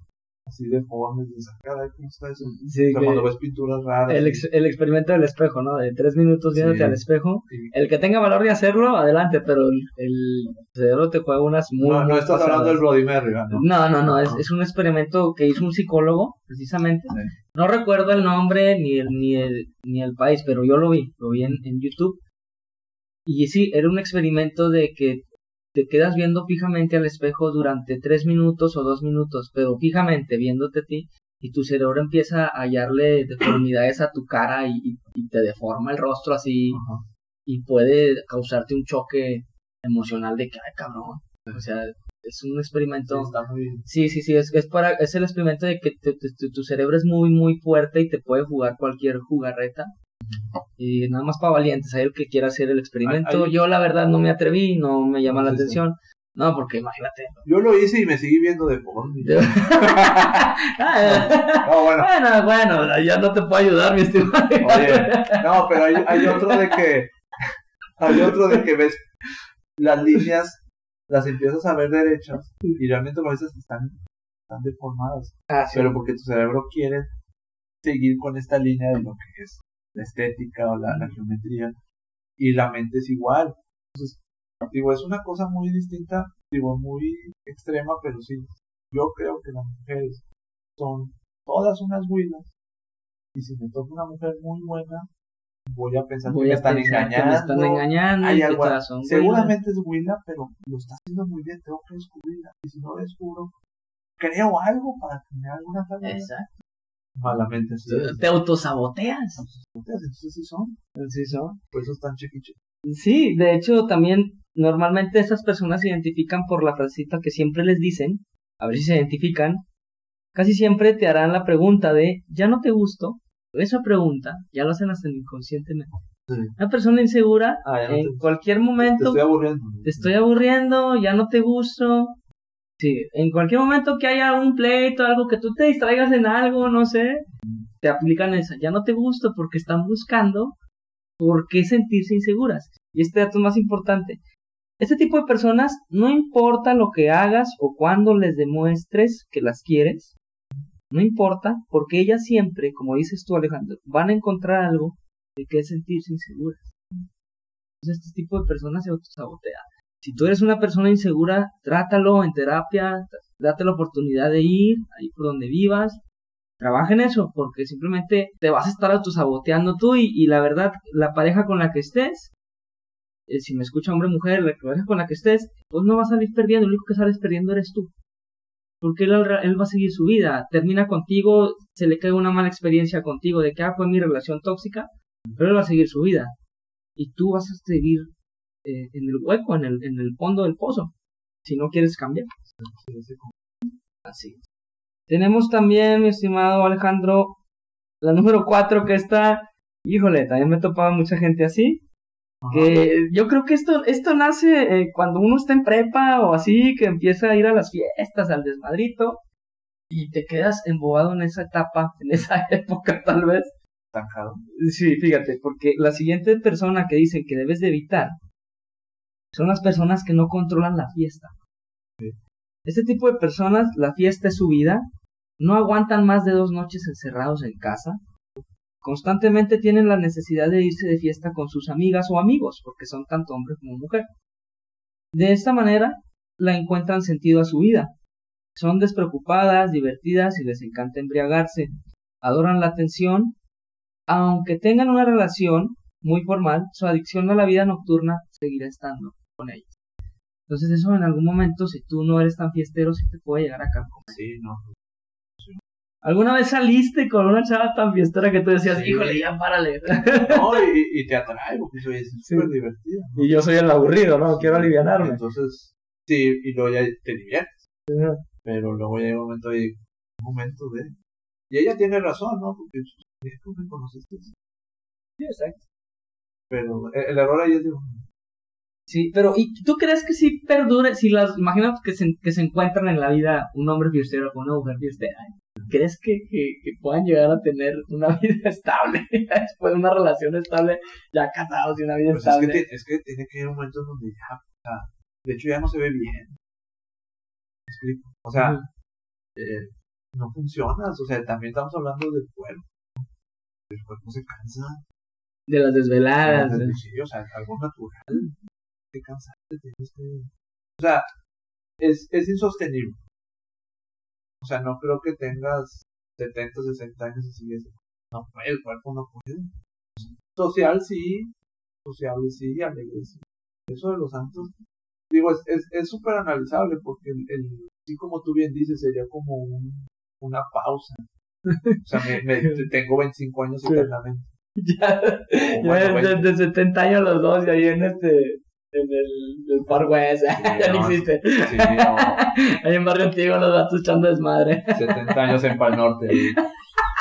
así deformes, de sacar, ¿cómo está eso? Sí, o sea, cuando ves pinturas raras. El, ex, el, experimento del espejo, ¿no? De tres minutos viéndote sí, al espejo. Sí. El que tenga valor de hacerlo, adelante, pero el, el cerebro te juega unas muy. No, no estás hablando del Bloody Mary, ¿no? No, no, no, es, es un experimento que hizo un psicólogo, precisamente. Sí. No recuerdo el nombre ni el, ni el, ni el país, pero yo lo vi, lo vi en, en YouTube. Y sí, era un experimento de que te quedas viendo fijamente al espejo durante tres minutos o dos minutos, pero fijamente viéndote a ti, y tu cerebro empieza a hallarle deformidades a tu cara y, te deforma el rostro así, Ajá. y puede causarte un choque emocional de que, ay, cabrón, o sea, es un experimento. Sí, está muy... sí, sí, sí, es, es, para, es el experimento de que te, tu cerebro es muy, muy fuerte y te puede jugar cualquier jugarreta. Y nada más para valientes, hay el que quiera hacer el experimento. Yo la verdad no me atreví, no me llama la Sí, sí. atención. No, porque imagínate. Yo lo hice y me seguí viendo de porno. Ah, No, bueno. bueno, bueno, ya no te puedo ayudar, mi estimado. Oye, no, pero hay, hay otro de que hay otro de que ves las líneas, las empiezas a ver derechas y realmente a veces están, están deformadas, Ah, sí. pero porque tu cerebro quiere seguir con esta línea de lo que es la estética o la, la geometría y la mente es igual. Entonces, digo, es una cosa muy distinta, digo, muy extrema, pero sí, yo creo que las mujeres son todas unas huilas y si me toca una mujer muy buena, voy a pensar Voy que me a pensar que me están engañando hay algo- son seguramente es huila, pero lo está haciendo muy bien, tengo que descubrirla. Y si no lo descubro, creo algo para que me haga una huilas. tarea. Exacto. Malamente sí. Te autosaboteas. Entonces sí son, Sí, son. por eso están chiquiches. Sí, de hecho también normalmente esas personas se identifican por la frasecita que siempre les dicen, a ver si se identifican, casi siempre te harán la pregunta de, ya no te gusto, esa pregunta ya lo hacen hasta inconscientemente. Una persona insegura, Ah, no en te- cualquier Te momento, estoy aburriendo. te estoy aburriendo, ya no te gusto. Sí, en cualquier momento que haya un pleito, algo que tú te distraigas en algo, no sé, te aplican esa. Ya no te gusto porque están buscando por qué sentirse inseguras. Y este dato es más importante. Este tipo de personas, no importa lo que hagas o cuando les demuestres que las quieres, no importa, porque ellas siempre, como dices tú Alejandro, van a encontrar algo de qué sentirse inseguras. Entonces este tipo de personas se autosabotea. Si tú eres una persona insegura, trátalo en terapia, date la oportunidad de ir ahí por donde vivas, trabaja en eso, porque simplemente te vas a estar autosaboteando tú y, la verdad, la pareja con la que estés, eh, si me escucha hombre mujer, la pareja con la que estés, pues no va a salir perdiendo, lo único que sales perdiendo eres tú. Porque él, él va a seguir su vida, termina contigo, se le cae una mala experiencia contigo de que ah, fue mi relación tóxica, pero él va a seguir su vida. Y tú vas a seguir eh, en el hueco, en el, en el fondo del pozo, si no quieres cambiar. Así. Tenemos también, mi estimado Alejandro, la número 4 que está, híjole, también me he topado mucha gente así. Que yo creo que esto, esto nace eh, cuando uno está en prepa o así, que empieza a ir a las fiestas, al desmadrito. y te quedas embobado en esa etapa, en esa época tal vez. Estancado. Sí, fíjate, porque la siguiente persona que dicen que debes de evitar son las personas que no controlan la fiesta. Este tipo de personas, la fiesta es su vida, no aguantan más de dos noches encerrados en casa, constantemente tienen la necesidad de irse de fiesta con sus amigas o amigos, porque son tanto hombre como mujer. De esta manera, la encuentran sentido a su vida. Son despreocupadas, divertidas y les encanta embriagarse. Adoran la atención. Aunque tengan una relación muy formal, su adicción a la vida nocturna seguirá estando con ellos. Entonces eso en algún momento, si tú no eres tan fiestero, sí te puede llegar a carcomer. Sí, no. ¿Alguna vez saliste con una chava tan fiestera que tú decías, Sí. híjole, ya párale? No, y, y te atrae, porque eso es Sí. súper divertido. ¿no? y yo soy el aburrido, ¿no? Quiero alivianarme. Entonces, sí, y luego ya te diviertes. Pero luego llega un momento y un momento de... Y ella tiene razón, ¿no? Porque es como me conociste. Sí, exacto. Pero el, error ahí es de... Sí, pero ¿y tú crees que sí perdure? Si las, imagínate que se, que se encuentran en la vida un hombre fiestero con una mujer fiestera. ¿Crees que, que, que puedan llegar a tener una vida estable después de una relación estable, ya casados y una vida Pues es, que estable? te- es que tiene que haber momentos donde ya... O sea, de hecho ya no se ve bien. ¿Me explico? O sea, eh, no funcionas. O sea, también estamos hablando del cuerpo. El cuerpo se cansa. De las desveladas. Sí, o sea, algo natural. Te cansaste, tienes que... O sea, es, es insostenible. O sea, no creo que tengas 70, 60 años y sigues. No puede, el cuerpo no puede. Social sí, sociable sí, alegre sí. Eso de los santos, digo, es es es súper analizable porque el, el, sí como tú bien dices, sería como un, una pausa. O sea, me, me- tengo 25 años Sí. eternamente. ya, O ya bueno, de, 20. de 70 años los dos y ahí en este, en el, el Far West, ya no no. existe. Sí, no. Ahí en Barrio Antiguo los gatos echando desmadre. 70 años en Pal Norte.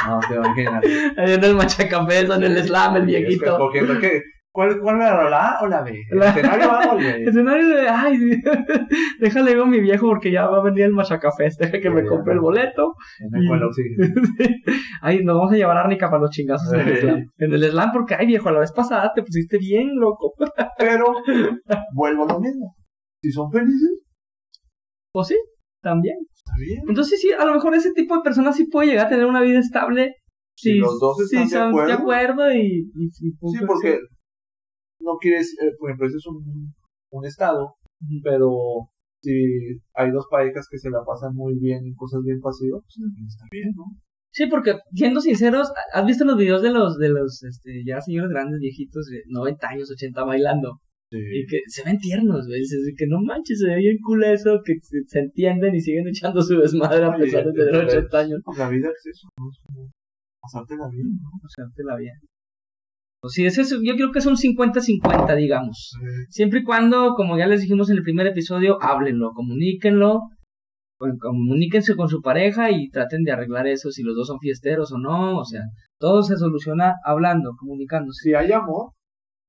No te imaginas. Ahí en el Machacafés, en el slam, el viejito. Escogiendo que, ¿cuál, ¿Cuál era la A o la B? ¿El La- escenario A o el B? Escenario de, ay, déjale digo a mi viejo porque ya va a venir el Machacafés, deja que me Sí, compre el boleto. En el cual oxígeno. Ay, nos vamos a llevar a Arnica para los chingazos en el Sí. slam. En el slam porque, ay viejo, la vez pasada te pusiste bien loco. Pero, vuelvo a lo mismo. Si son felices, Pues sí, también. está bien. Entonces sí, a lo mejor ese tipo de personas sí puede llegar a tener una vida estable. Si Si, los dos están de acuerdo. de acuerdo y, y, y Sí, porque así. No quieres, eh, por ejemplo, ese es un, un estado, pero si hay dos parejas que se la pasan muy bien en cosas bien pasivas, pues también está bien, ¿no? Sí, porque siendo sinceros, ¿has visto los videos de los, de los, este, ya señores grandes, viejitos, de 90 años, 80 bailando? Sí. Y que se ven tiernos, ¿ves? Dices, que no manches, se ve bien cool eso, que se, se entienden y siguen echando su desmadre a pesar de tener entonces- 80 años. La vida es eso, ¿no? Es como pasarte la vida, ¿no? O sea, te la bien. Pues sí, es eso, yo creo que son 50-50, digamos. Siempre y cuando, como ya les dijimos en el primer episodio, háblenlo, comuníquenlo, comuníquense con su pareja y traten de arreglar eso, si los dos son fiesteros o no, o sea, todo se soluciona hablando, comunicándose. Si hay amor,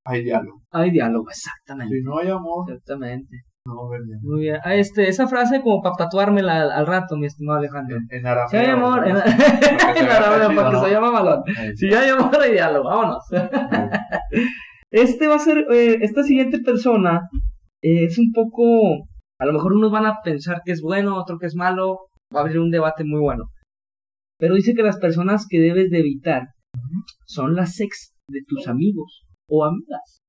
hay diálogo. Hay diálogo, exactamente. Si no hay amor, Exactamente. No. Muy bien. Ah, este, esa frase como para tatuármela al, al rato, mi estimado Alejandro. En, en hay amor, en, en arameo, chido, porque ¿no? se llama malón. Si hay amor, hay diálogo, vámonos. Este va a ser, eh, esta siguiente persona eh, es un poco, a lo mejor unos van a pensar que es bueno, otro que es malo, va a haber un debate muy bueno. Pero dice que las personas que debes de evitar son las ex de tus amigos o amigas.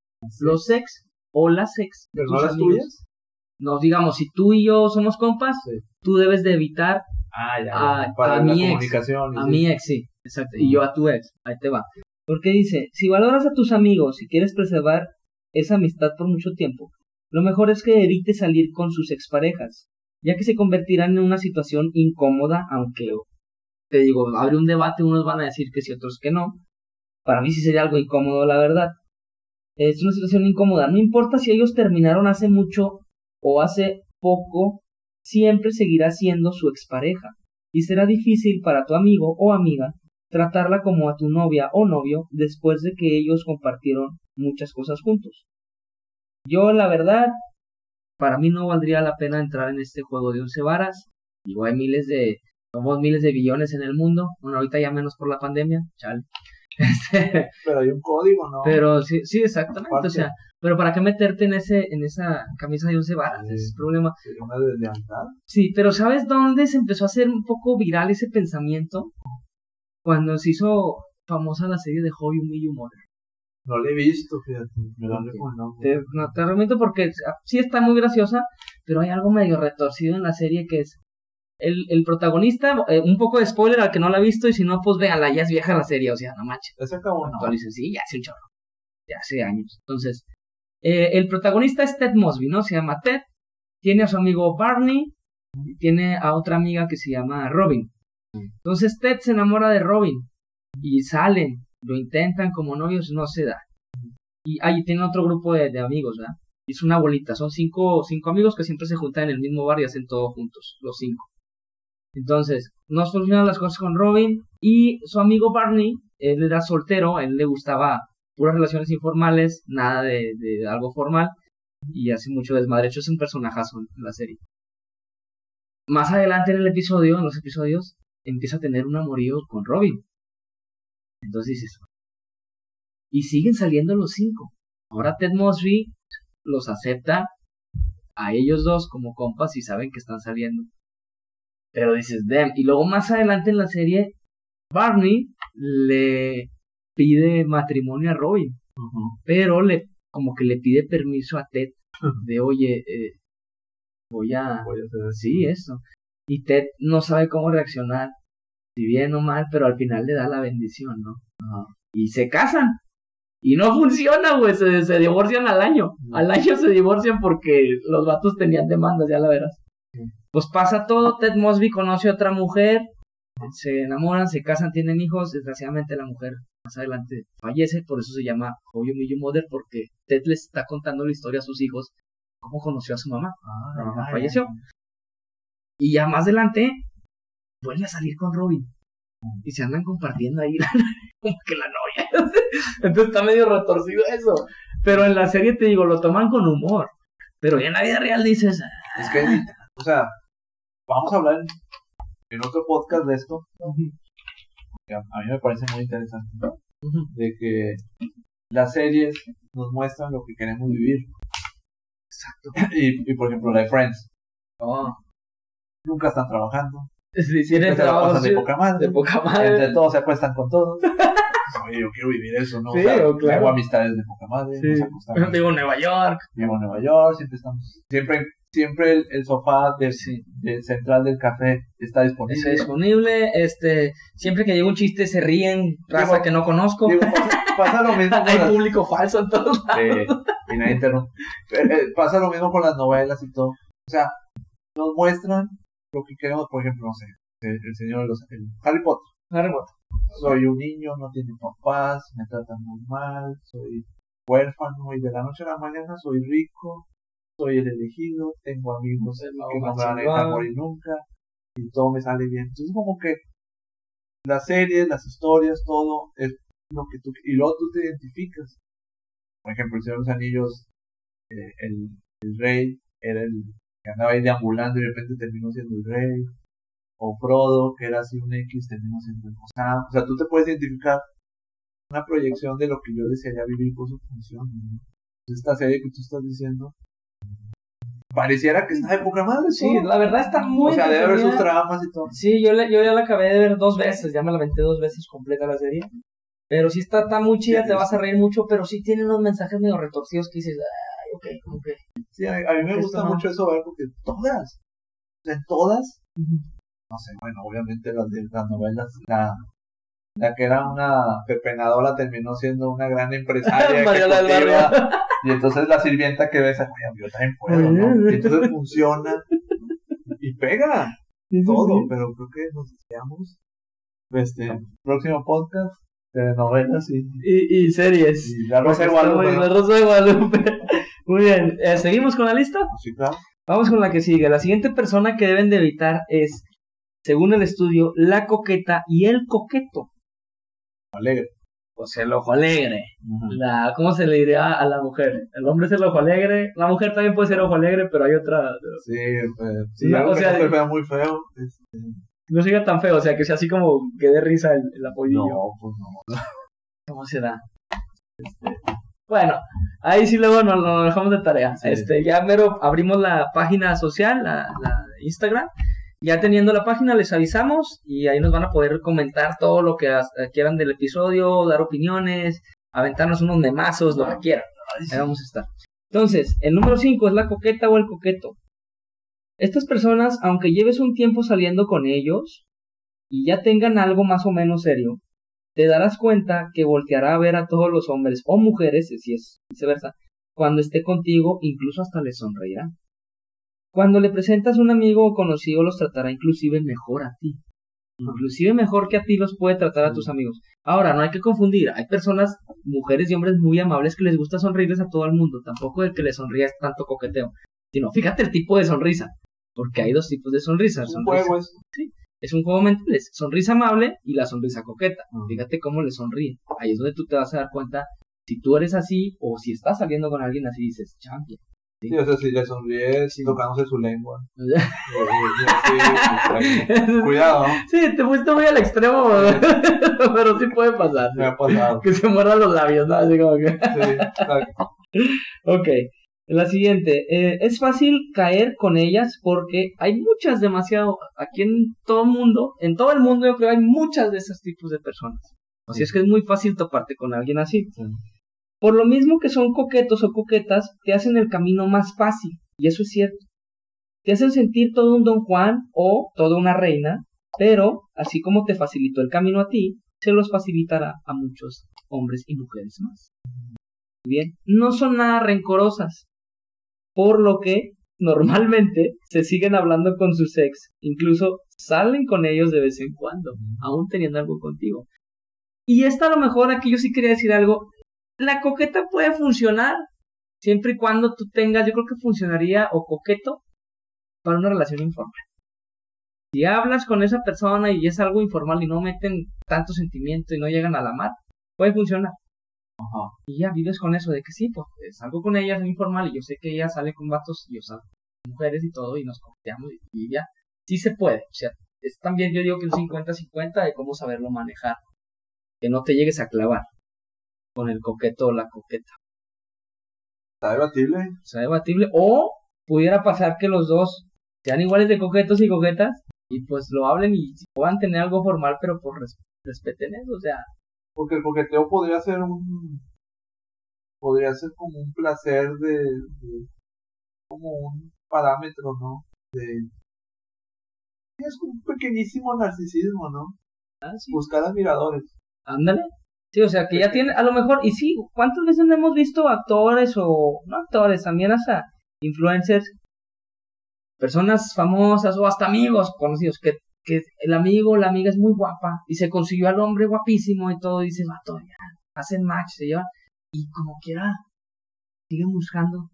Los ex o las ex de ¿Pero no las tuyas? No, digamos, si tú y yo somos compas, Sí. tú debes de evitar Ah, ya. A-. Para a mi ex. a sí. mi ex, sí, exacto. Y yo a tu ex. Ahí te va. Porque dice, si valoras a tus amigos y quieres preservar esa amistad por mucho tiempo, lo mejor es que evites salir con sus exparejas, ya que se convertirán en una situación incómoda, aunque te digo, abre un debate, unos van a decir que sí, otros que no. Para mí sí sería algo incómodo, la verdad. Es una situación incómoda. No importa si ellos terminaron hace mucho o hace poco, siempre seguirá siendo su expareja y será difícil para tu amigo o amiga tratarla como a tu novia o novio después de que ellos compartieron muchas cosas juntos. Yo, la verdad, para mí no valdría la pena entrar en este juego de once varas. Digo, hay miles de, Somos miles de billones en el mundo. Bueno, ahorita ya menos por la pandemia. Chal. Este, Pero hay un código, ¿no? pero sí, sí, exactamente. Aparte. O sea, pero ¿para qué meterte en ese, en esa camisa de once varas? Sí. Ese es el problema. Sí, pero ¿sabes dónde se empezó a hacer un poco viral ese pensamiento? Cuando se hizo famosa la serie de Met Your Mother. No lo he visto, fíjate. Me lo han recomendado. Te, no, te recomiendo porque ah, sí está muy graciosa, pero hay algo medio retorcido en la serie que es el, el protagonista, eh, un poco de spoiler al que no la ha visto y si no, pues véanla, ya es vieja la serie, o sea, no manches. Ese acabó, ¿no? Actualicen, sí, ya hace un chorro, ya hace años. Entonces, eh, el protagonista es Ted Mosby, ¿no? Se llama Ted, tiene a su amigo Barney, y tiene a otra amiga que se llama Robin. Entonces Ted se enamora de Robin y salen, lo intentan como novios, no se da. Y ahí tiene otro grupo de, de amigos, ¿verdad? Y es una bolita, son cinco, cinco amigos que siempre se juntan en el mismo bar y hacen todo juntos, los cinco. Entonces, no funcionan las cosas con Robin y su amigo Barney, él era soltero, a él le gustaba puras relaciones informales, nada de, algo formal y hace mucho desmadre. De hecho, es un personajazo en la serie. Más adelante en el episodio, en los episodios, empieza a tener un amorío con Robin. Entonces dices, y siguen saliendo los cinco. Ahora Ted Mosby los acepta a ellos dos como compas y saben que están saliendo. Pero dices, damn. Y luego más adelante en la serie, Barney le pide matrimonio a Robin, pero le como que le pide permiso a Ted de, oye, eh, voy a... Voy a hacer eso. Sí, eso. Y Ted no sabe cómo reaccionar, si bien o mal, pero al final le da la bendición, ¿no? Y se casan. Y no funciona, güey, se, se divorcian al año. Al año se divorcian porque los vatos tenían demandas, ya la verás. Pues pasa todo, Ted Mosby conoce a otra mujer, se enamoran, se casan, tienen hijos, desgraciadamente la mujer más adelante fallece, por eso se llama How You Your Mother, porque Ted les está contando la historia a sus hijos, cómo conoció a su mamá. Ah, La mamá falleció. Y ya más adelante vuelve a salir con Robin. Y se andan compartiendo ahí la- como que la novia. Entonces está medio retorcido eso. Pero en la serie te digo, lo toman con humor. Pero ya en la vida real dices, "Ah, Es que, o sea, vamos a hablar en, en otro podcast de esto. a, a mí me parece muy interesante. De que las series nos muestran lo que queremos vivir. Exacto. Y, y por ejemplo, la de Friends. no. Nunca están trabajando. Si tienen de poca madre. de poca Entre todos se acuestan con todos. Oye, yo quiero vivir eso, ¿no? Sí, o sea, o claro. Tengo amistades de poca madre. Sí. Nos acostamos. Vivo en Nueva York. Vivo en Nueva York, siempre estamos. Siempre, siempre el, el sofá de, Sí. de central del café está disponible. Está disponible. Este, siempre que llega un chiste se ríen, raza Digo, que no conozco. Digo, pasa, pasa lo mismo Hay las, público falso en todos lados. Sí, y nadie interrumpe. Eh, eh, pasa lo mismo con las novelas y todo. O sea, nos muestran lo que queremos, por ejemplo, no sé, el, el señor de los el Harry Potter. Harry Potter. Soy un niño, no tiene papás, me tratan muy mal, soy huérfano y de la noche a la mañana soy rico, soy el elegido, tengo amigos que no me van a dejar morir nunca y todo me sale bien. Entonces como que las series, las historias, todo es lo que tú y luego tú te identificas. Por ejemplo, el Señor de los Anillos, eh, el, el rey era el que andaba ahí deambulando y de repente terminó siendo el rey. O Frodo, que era así un X, terminó siendo o sea, o sea, tú te puedes identificar una proyección de lo que yo desearía vivir por su función. ¿no? Esta serie que tú estás diciendo pareciera que está de poca madre. Sí, la verdad está muy o sea, debe haber sus tramas y todo. Sí, yo, le- yo ya la acabé de ver dos veces, ya me la aventé dos veces completa la serie. Pero sí está, está muy chida, Sí, te vas a reír mucho, pero sí tiene unos mensajes medio retorcidos que dices, ay, ok, como que... Sí, a, a mí me gusta no. mucho eso ver porque todas, o sea, todas, no sé, bueno, obviamente las de las novelas, la, la que era una pepenadora terminó siendo una gran empresaria ejecutiva, y entonces la sirvienta que ves, yo también puedo, ¿no? Y entonces funciona y pega Sí, todo, sí. pero creo que nos deseamos este próximo podcast de novelas y, Y, y series. y la Rosa de Guadalupe, bien, ¿no? La Rosa de Guadalupe. Muy bien, eh, ¿seguimos con la lista? Sí, claro. Vamos con la que sigue. La siguiente persona que deben de evitar es, según el estudio, la coqueta y el coqueto. Alegre. Pues el ojo alegre. La, ¿Cómo se le diría a la mujer? El hombre es el ojo alegre. La mujer también puede ser ojo alegre, pero hay otra. Sí, eh, sí, No, algo o sea, no se vea muy feo. este, No siga tan feo, o sea, que sea así como que dé risa el, el apoyillo. No, pues no. ¿Cómo será? Este, bueno, ahí sí luego nos dejamos de tarea. Sí. Este, ya mero abrimos la página social, la, la Instagram. Ya teniendo la página les avisamos y ahí nos van a poder comentar todo lo que eh, quieran del episodio, dar opiniones, aventarnos unos memazos, lo que quieran. Ahí vamos a estar. Entonces, el número 5 es la coqueta o el coqueto. Estas personas, aunque lleves un tiempo saliendo con ellos y ya tengan algo más o menos serio, te darás cuenta que volteará a ver a todos los hombres o mujeres, si es viceversa, cuando esté contigo, incluso hasta les sonreirá. Cuando le presentas un amigo o conocido, los tratará inclusive mejor a ti. Inclusive mejor que a ti los puede tratar a tus amigos. Ahora, no hay que confundir. Hay personas, mujeres y hombres muy amables que les gusta sonreírles a todo el mundo. Tampoco el que le es tanto coqueteo. Sino, fíjate el tipo de sonrisa. Porque hay dos tipos de sonrisas. Es un Sonrisa- juego es. es un juego mental, es sonrisa amable y la sonrisa coqueta. Ah. Fíjate cómo le sonríe. Ahí es donde tú te vas a dar cuenta si tú eres así o si estás saliendo con alguien así dices, champion. Sí, o sea, si le sonríes Sí. tocándose su lengua. Sí, Cuidado. Sí, te fuiste muy al extremo, pero sí puede pasar. Me ha pasado. Que se muerdan los labios, ¿no? Así como que... Sí, exacto. Ok. La siguiente. eh, es fácil caer con ellas porque hay muchas demasiado. Aquí en todo el mundo, en todo el mundo yo creo hay muchas de esos tipos de personas. Así es que es muy fácil toparte con alguien así. Por lo mismo que son coquetos o coquetas, te hacen el camino más fácil. Y eso es cierto. Te hacen sentir todo un don Juan o toda una reina, pero así como te facilitó el camino a ti, se los facilitará a muchos hombres y mujeres más. Bien, no son nada rencorosas, por lo que normalmente se siguen hablando con sus ex, incluso salen con ellos de vez en cuando, aún teniendo algo contigo. Y esta a lo mejor aquí yo sí quería decir algo, la coqueta puede funcionar siempre y cuando tú tengas, yo creo que funcionaría o coqueto para una relación informal. Si hablas con esa persona y es algo informal y no meten tanto sentimiento y no llegan a la mar, puede funcionar. Ajá. Y ya vives con eso de que sí, pues eh, salgo con ella, es informal y yo sé que ella sale con vatos y yo salgo con mujeres y todo y nos coqueteamos y, y ya. Sí se puede. O sea, es también yo digo que un 50-50 de cómo saberlo manejar. Que no te llegues a clavar con el coqueto o la coqueta. Está debatible. Sea, debatible. O pudiera pasar que los dos sean iguales de coquetos y coquetas y pues lo hablen y puedan tener algo formal, pero por res- respeten eso. O sea, Porque el coqueteo podría ser un. Podría ser como un placer de. de- como un parámetro, ¿no? De. Es como un pequeñísimo narcisismo, ¿no? ah, sí. Buscar admiradores. Ándale. Sí, o sea, que ya tiene, a lo mejor, y sí, ¿cuántas veces no hemos visto actores o, no actores, también hasta influencers, personas famosas o hasta amigos conocidos, que, que el amigo o la amiga es muy guapa y se consiguió al hombre guapísimo y todo, y dice, vato, ya, hacen match, se llevan, y como quiera, siguen buscando.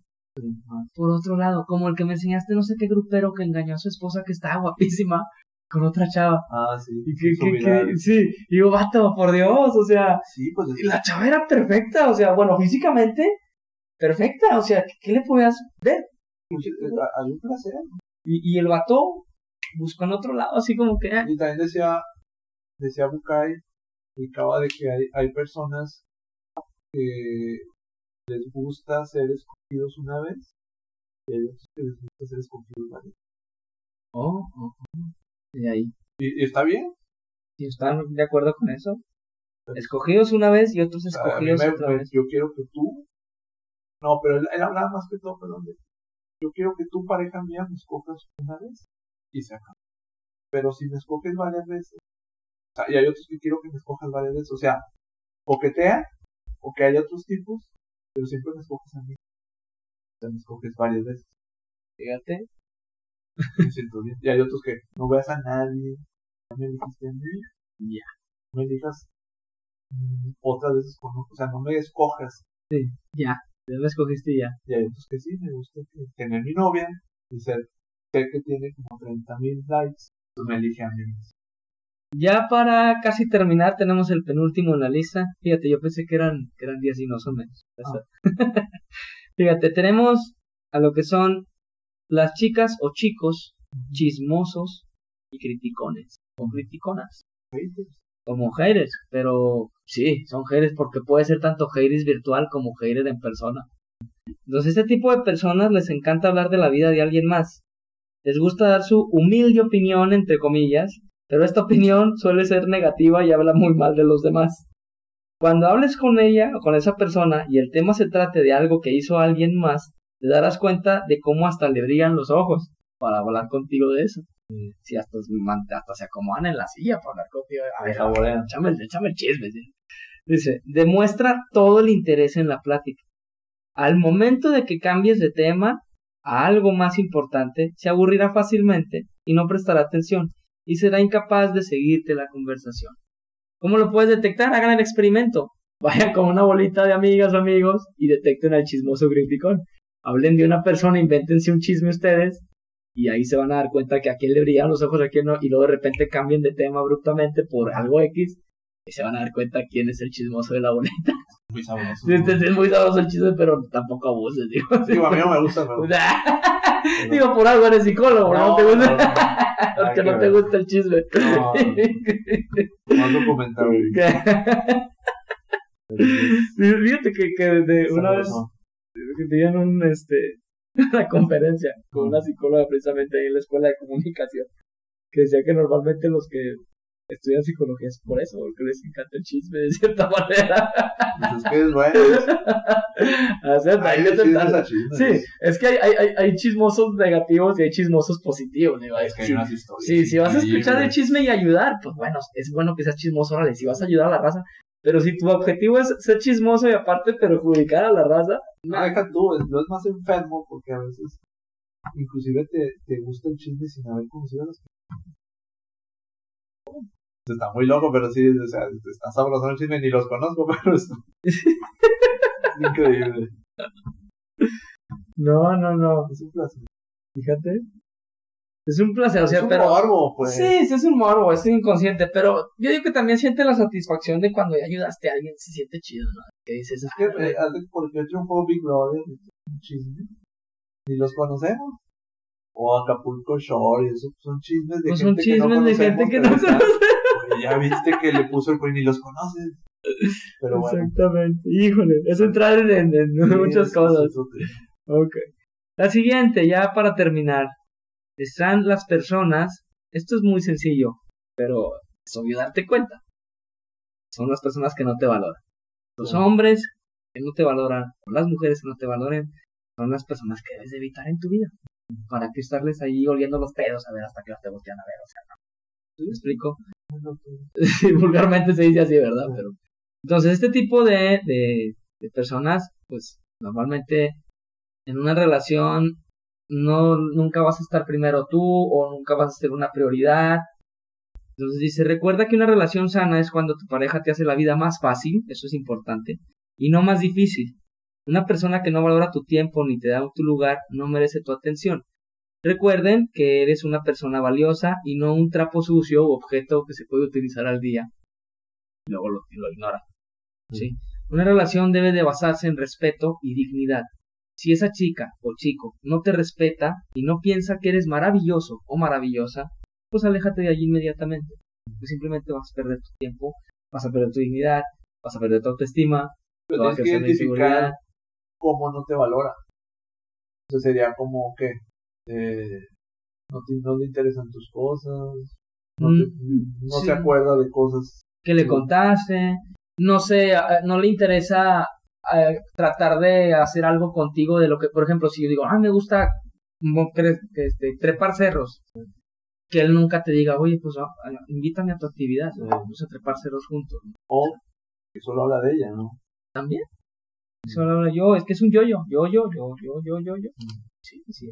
Por otro lado, como el que me enseñaste, no sé qué grupero que engañó a su esposa que estaba guapísima con otra chava. Ah, sí. Y que, que- sí, y digo, vato, por Dios, o sea, Sí, pues es y la chava era perfecta, o sea, bueno, físicamente, perfecta, o sea, ¿qué, qué le podías ver? hay un placer. Y, y el vato buscó en otro lado, así como que, ah, Y también decía, decía Bukai, explicaba de que hay, hay personas que les gusta ser escogidos una vez y hay otros que les gusta ser escogidos varias oh, oh, oh. Y ahí, Y, y está bien. si están de acuerdo con eso, escogidos una vez y otros O escogidos me- otra me- vez. yo quiero que tú, no, pero él, él hablaba más que todo, perdón, de, yo quiero que tú, pareja mía, me escojas una vez y se acaba. Pero si me escoges varias veces, o sea, y hay otros que quiero que me escojas varias veces, o sea, coquetea, o que hay otros tipos, pero siempre me escoges a mí. O sea, me escoges varias veces. Fíjate, Me siento bien. Y hay otros que no veas a nadie, ya me a mí. Ya. No me elijas otras veces con o sea, no me escojas. ya, ya me escogiste y ya. Y hay otros que sí, me gusta que- tener mi novia y ser, sé que tiene como 30 mil likes, pues me elige a mí. Ya para casi terminar tenemos el penúltimo en la lista. Fíjate, yo pensé que eran, que eran 10 y no son menos. Fíjate, tenemos a lo que son las chicas o chicos chismosos y criticones. o criticonas. Como haters, pero sí, son haters porque puede ser tanto haters virtual como haters en persona. Entonces, este tipo de personas les encanta hablar de la vida de alguien más. Les gusta dar su humilde opinión, entre comillas, pero esta opinión suele ser negativa y habla muy mal de los demás. Cuando hables con ella o con esa persona y el tema se trate de algo que hizo alguien más, te darás cuenta de cómo hasta le brillan los ojos para hablar contigo de eso. Si hasta, hasta se acomodan en la silla para hablar contigo. A ver, échame, échame el chisme. Dice, demuestra todo el interés en la plática. Al momento de que cambies de tema a algo más importante, se aburrirá fácilmente y no prestará atención y será incapaz de seguirte la conversación. ¿Cómo lo puedes detectar? Hagan el experimento. Vayan con una bolita de amigas o amigos y detecten al chismoso grimpicón. Hablen de una persona, invéntense un chisme ustedes y ahí se van a dar cuenta que a quién le brillan los ojos, a quién no, y luego de repente cambien de tema abruptamente por algo X y se van a dar cuenta quién es el chismoso de la boleta. Muy sabroso. Este, es muy sabroso el chisme, pero tampoco abuses, digo. Digo, a mí no me gusta, pero... digo, por algo eres psicólogo, ¿no? ¿No te gusta? Porque no te gusta el chisme. No, no, documental. Fíjate que, que de una vez que tenían un, este, una conferencia con una psicóloga precisamente ahí en la escuela de comunicación que decía que normalmente los que estudian psicología es por eso, porque les encanta el chisme de cierta manera. Pues es que es bueno. hay Sí, es que hay, hay, hay, chismosos negativos y hay chismosos positivos. Es que hay unas historias. Sí, si vas a escuchar el chisme y ayudar, pues bueno, es bueno que seas chismoso, órale, si vas a ayudar a la raza. Pero si tu objetivo es ser chismoso y aparte perjudicar a la raza. No, deja tú, no es más enfermo porque a veces inclusive te, te gusta el chisme sin haber conocido a las personas está muy loco, pero sí, o sea, está sabroso el chisme, ni los conozco, pero es increíble. No, no, no. Es un placer. Fíjate. Es un placer, o sea, es un pero. morbo, pues. Sí, sí, es un morbo, es inconsciente, pero yo digo que también siente la satisfacción de cuando ya ayudaste a alguien, se siente chido, ¿no? Que dices, es que, eh, porque yo un poco Big Brother, un chisme, ni los conocemos. O Acapulco Shore, y eso son chismes de pues gente son chismes que no de gente que no conocemos ya viste que le puso el coin y los conoces. Pero bueno. Exactamente. Híjole, es entrar en, muchas cosas. ok. La siguiente, ya para terminar. Están las personas. Esto es muy sencillo, pero es obvio darte cuenta. Son las personas que no te valoran. Los hombres que no te valoran, o las mujeres que no te valoren, son las personas que debes evitar en tu vida. ¿Para que estarles ahí oliendo los pedos a ver hasta que los te voltean a ver? O sea, ¿Me explico? vulgarmente se dice así, ¿verdad? Pero entonces este tipo de, de, de, personas, pues normalmente en una relación no nunca vas a estar primero tú o nunca vas a ser una prioridad. Entonces dice, recuerda que una relación sana es cuando tu pareja te hace la vida más fácil, eso es importante, y no más difícil. Una persona que no valora tu tiempo ni te da tu lugar no merece tu atención. Recuerden que eres una persona valiosa y no un trapo sucio u objeto que se puede utilizar al día. Y luego lo, lo ignora. ¿sí? Una relación debe de basarse en respeto y dignidad. Si esa chica o chico no te respeta y no piensa que eres maravilloso o maravillosa, pues aléjate de allí inmediatamente. Pues simplemente vas a perder tu tiempo, vas a perder tu dignidad, vas a perder tu autoestima, Pero tienes que identificar cómo no te valora. Eso sería como que eh, no, te, no le interesan tus cosas, no, mm, no se acuerda de cosas que le contaste, no sé, no le interesa eh, tratar de hacer algo contigo de lo que, por ejemplo, si yo digo, ah, me gusta este, trepar cerros, que él nunca te diga, oye, pues ah, invítame a tu actividad, vamos a trepar cerros juntos. O que solo habla de ella, ¿no? También. Solo habla yo, es que es un yo-yo, yo-yo, yo-yo, yo-yo, yo. Mm. Sí, sí.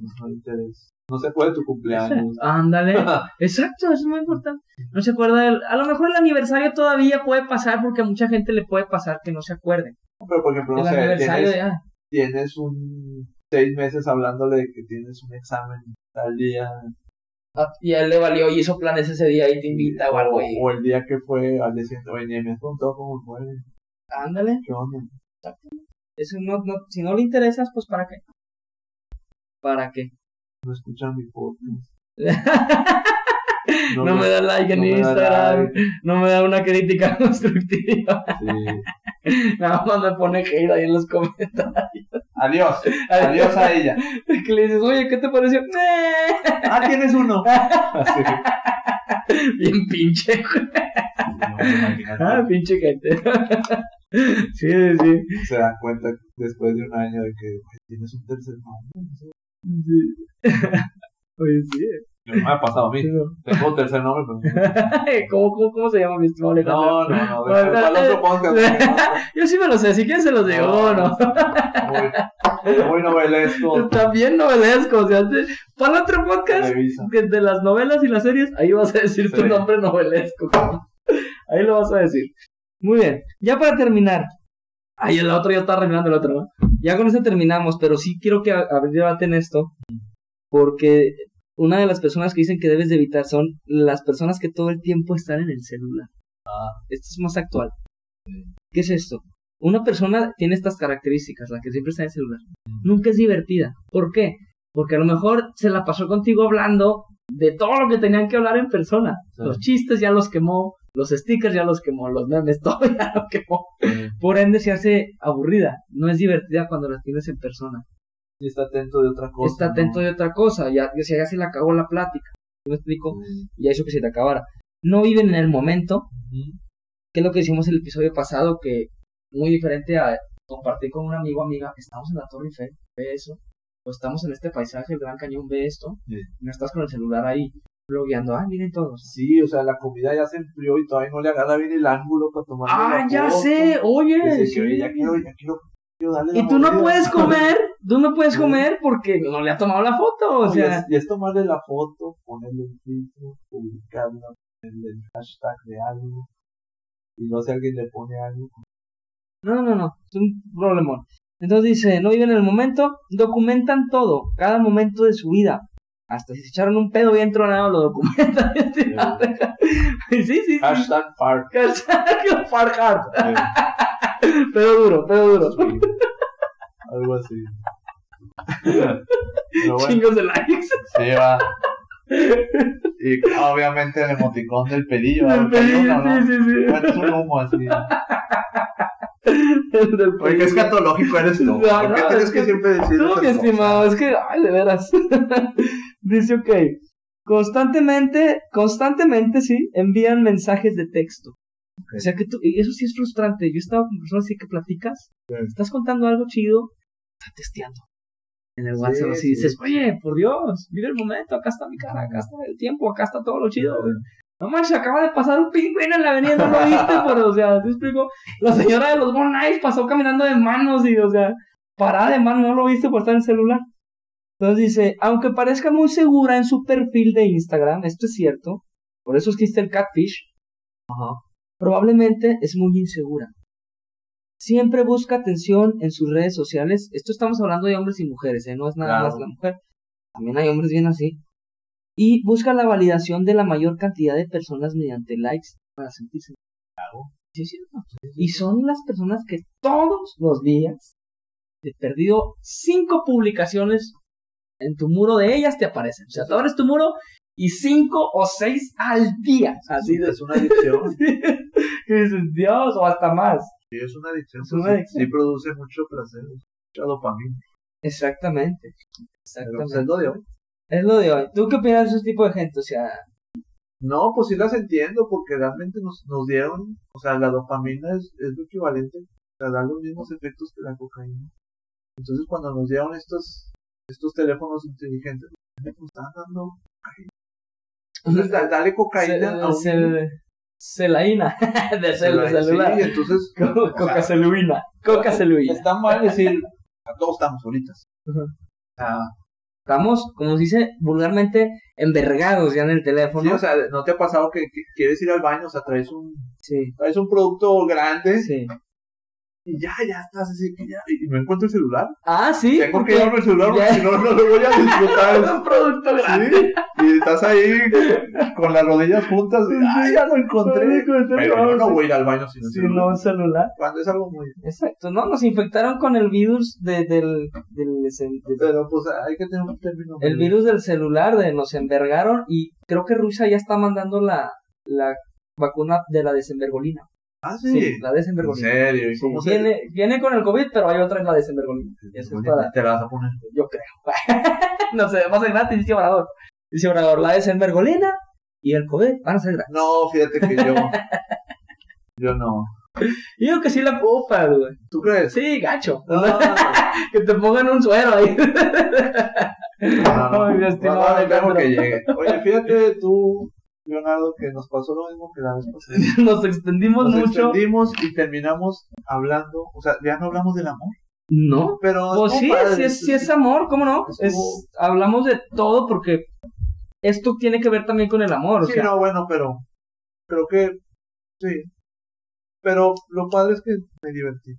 No se acuerda de tu cumpleaños. Ándale. Exacto, eso es muy importante. No se acuerda del... A lo mejor el aniversario todavía puede pasar porque a mucha gente le puede pasar que no se acuerde. Pero por ejemplo, no sé, tienes, tienes un seis meses hablándole de que tienes un examen tal día. Ah, y a él le valió y hizo planes ese día y te invita o algo. O, el día que fue al día siguiente, oye, me has cómo fue. Ándale. ¿Qué onda? Eso no, no, si no le interesas, pues para qué. ¿Para qué? No escuchan mi podcast. No, me da like en Instagram. like. No me da una crítica constructiva. Sí. Nada más me pone hate ahí en los comentarios. Adiós. Adiós a ella. Que le dices, oye, ¿qué te pareció? Ah, tienes uno. Así. Bien pinche. Ah, pinche gente. Sí, sí, Se dan cuenta después de un año de que tienes un tercer nombre. sí. Oye, sí. No me ha pasado a mí. Tengo un tercer nombre, pero ¿Cómo, cómo, ¿Cómo se llama mi estimado Alejandro? no, no, no. Para el otro podcast. Yo sí me lo sé, si quieren se los digo, No, ¿no? Muy, muy novelesco. También novelesco, o sea, para el otro podcast de las novelas y las series, ahí vas a decir tu nombre novelesco. Ahí lo vas a decir. Muy bien, ya para terminar. Ay, el otro ya está arreglando el otro, ¿no? Ya con esto terminamos, pero sí quiero que a- abrir debate en esto, porque una de las personas que dicen que debes de evitar son las personas que todo el tiempo están en el celular. Ah. Esto es más actual. ¿Qué es esto? Una persona tiene estas características, la que siempre está en el celular. Nunca es divertida. ¿Por qué? Porque a lo mejor se la pasó contigo hablando de todo lo que tenían que hablar en persona. Sí. Los chistes ya los quemó, los stickers ya los quemó, los memes, todo ya lo quemó. Por ende se hace aburrida. No es divertida cuando la tienes en persona. Y está atento de otra cosa. Está atento de otra cosa. Ya, ya, ya se le acabó la plática. ¿Sí ¿Me explico? Ya hizo que se te acabara. No viven en el momento, que es lo que decimos en el episodio pasado, que muy diferente a compartir con un amigo o amiga, estamos en la Torre Eiffel, ve eso, o estamos en este paisaje, el Gran Cañón, ve esto, Sí. y no estás con el celular ahí, blogueando, ah, miren todos. Sí, o sea, la comida ya se enfrió y todavía no le agarra bien el ángulo para tomar Ah, ya sé, oye, sí. que, oye, ya quiero, ya quiero, quiero darle la y tú no puedes comer, tú no puedes comer porque no le ha tomado la foto, o No, y sea, es, y es tomarle la foto, ponerle un filtro, publicarla, ponerle el hashtag de algo. Y no sé alguien le pone algo. no, no, no, es un problemón. Entonces dice, no viven el momento, documentan todo, cada momento de su vida. Hasta si se echaron un pedo bien tronado, lo documentan. sí, sí, sí. Hashtag fart. Hashtag fart hard. Pedo duro, pedo duro. sí. Algo así. Pero bueno, Chingos de likes. se va. Y obviamente el emoticón del pedillo. El ¿no? pedillo, ¿no? sí, sí, sí. Bueno, es un humo así. Del Oye, qué escatológico eres tú. No, ¿Por qué no, tienes es que que- siempre decir No, mi cosas? estimado, es que, ay, de veras. Dice, ok, constantemente, constantemente, sí, envían mensajes de texto. O sea que tú, y eso sí es frustrante. Yo he estado con personas así que platicas, Sí. estás contando algo chido, está testeando. En el Sí, WhatsApp así sí. dices, oye, por Dios, vive el momento, acá está mi cara, acá está el tiempo, acá está todo lo chido. güey. No manches, acaba de pasar un pingüino en la avenida, no lo viste, pero, o sea, te explico. La señora de los Bon pasó caminando de manos y, o sea, parada de manos, no lo viste por estar en el celular. Entonces dice, aunque parezca muy segura en su perfil de Instagram, esto es cierto, por eso existe el catfish, Ajá. probablemente es muy insegura. Siempre busca atención en sus redes sociales. Esto estamos hablando de hombres y mujeres, ¿eh? no es nada Claro. más la mujer. También hay hombres bien así. Y busca la validación de la mayor cantidad de personas mediante likes para sentirse. Sí, es cierto. Y son las personas que todos los días, de perdido cinco publicaciones en tu muro de ellas te aparecen. O sea, tú abres tu muro y cinco o seis al día. Así de Es una adicción. que dices, Dios, o hasta más. Sí, es una adicción. Es pues, una sí- adicción. Sí, produce mucho placer, mucha dopamina. Exactamente. Pues, Exactamente. es lo de hoy. Es lo de hoy. ¿Tú qué opinas de ese tipo de gente? O sea, No, pues sí las entiendo, porque realmente nos, nos dieron, o sea, la dopamina es, es lo equivalente, o sea, da los mismos efectos que la cocaína. Entonces, cuando nos dieron estos, estos teléfonos inteligentes, nos estaban dando. Entonces, da- dale cocaína a un celaína de cel- Celular, celular. Sí, entonces, Co- Coca-celuina. Coca-celuina. está mal decir, todos estamos. Ah, Estamos, como se dice vulgarmente, envergados ya en el teléfono. sí, o sea, ¿no te ha pasado que, que quieres ir al baño, o sea, traes un, Sí, traes un producto grande sí. Y ya, ya estás así, que ya, y no encuentro el celular? Ah, sí. Tengo porque que llevarme el celular porque si no, no lo voy a es disfrutar. un producto grande. Sí, y estás ahí con las rodillas juntas. Y, Ay, ya lo encontré. Pero yo no voy a ir al baño sin el Si no, celular. celular. Cuando es algo muy. Exacto, ¿no? Nos infectaron con el virus de, del, del, del- Pero pues hay que tener un término. el medio. virus del celular, de nos envergaron y creo que Rusia ya está mandando la, la vacuna de la desembergolina. Ah, sí. la ¿En desembergolina. serio? ¿Y Sí, cómo se viene, viene con el COVID, pero hay otra en la esa es para, te la vas a poner? yo creo. no sé, va a ser gratis, dice Obrador. Dice Obrador, la desembergolina y el COVID van a ser gratis. No, fíjate que yo. yo no. Yo que sí la ocupa, güey. ¿Tú crees? Sí, gacho. No, no, no. que te pongan un suero ahí. No, no. Ay, mi estimado No, no, que llegue. Oye, fíjate tú, Leonardo, que nos pasó lo mismo que la vez pasada. Nos extendimos Nos mucho. extendimos y terminamos hablando, o sea, ya no hablamos del amor, No. pero Pues sí, sí es, sí es amor, ¿cómo no? Es, hablamos de todo porque esto tiene que ver también con el amor. O Sí, sea, no, bueno, pero creo que sí. Pero lo padre es que me divertí.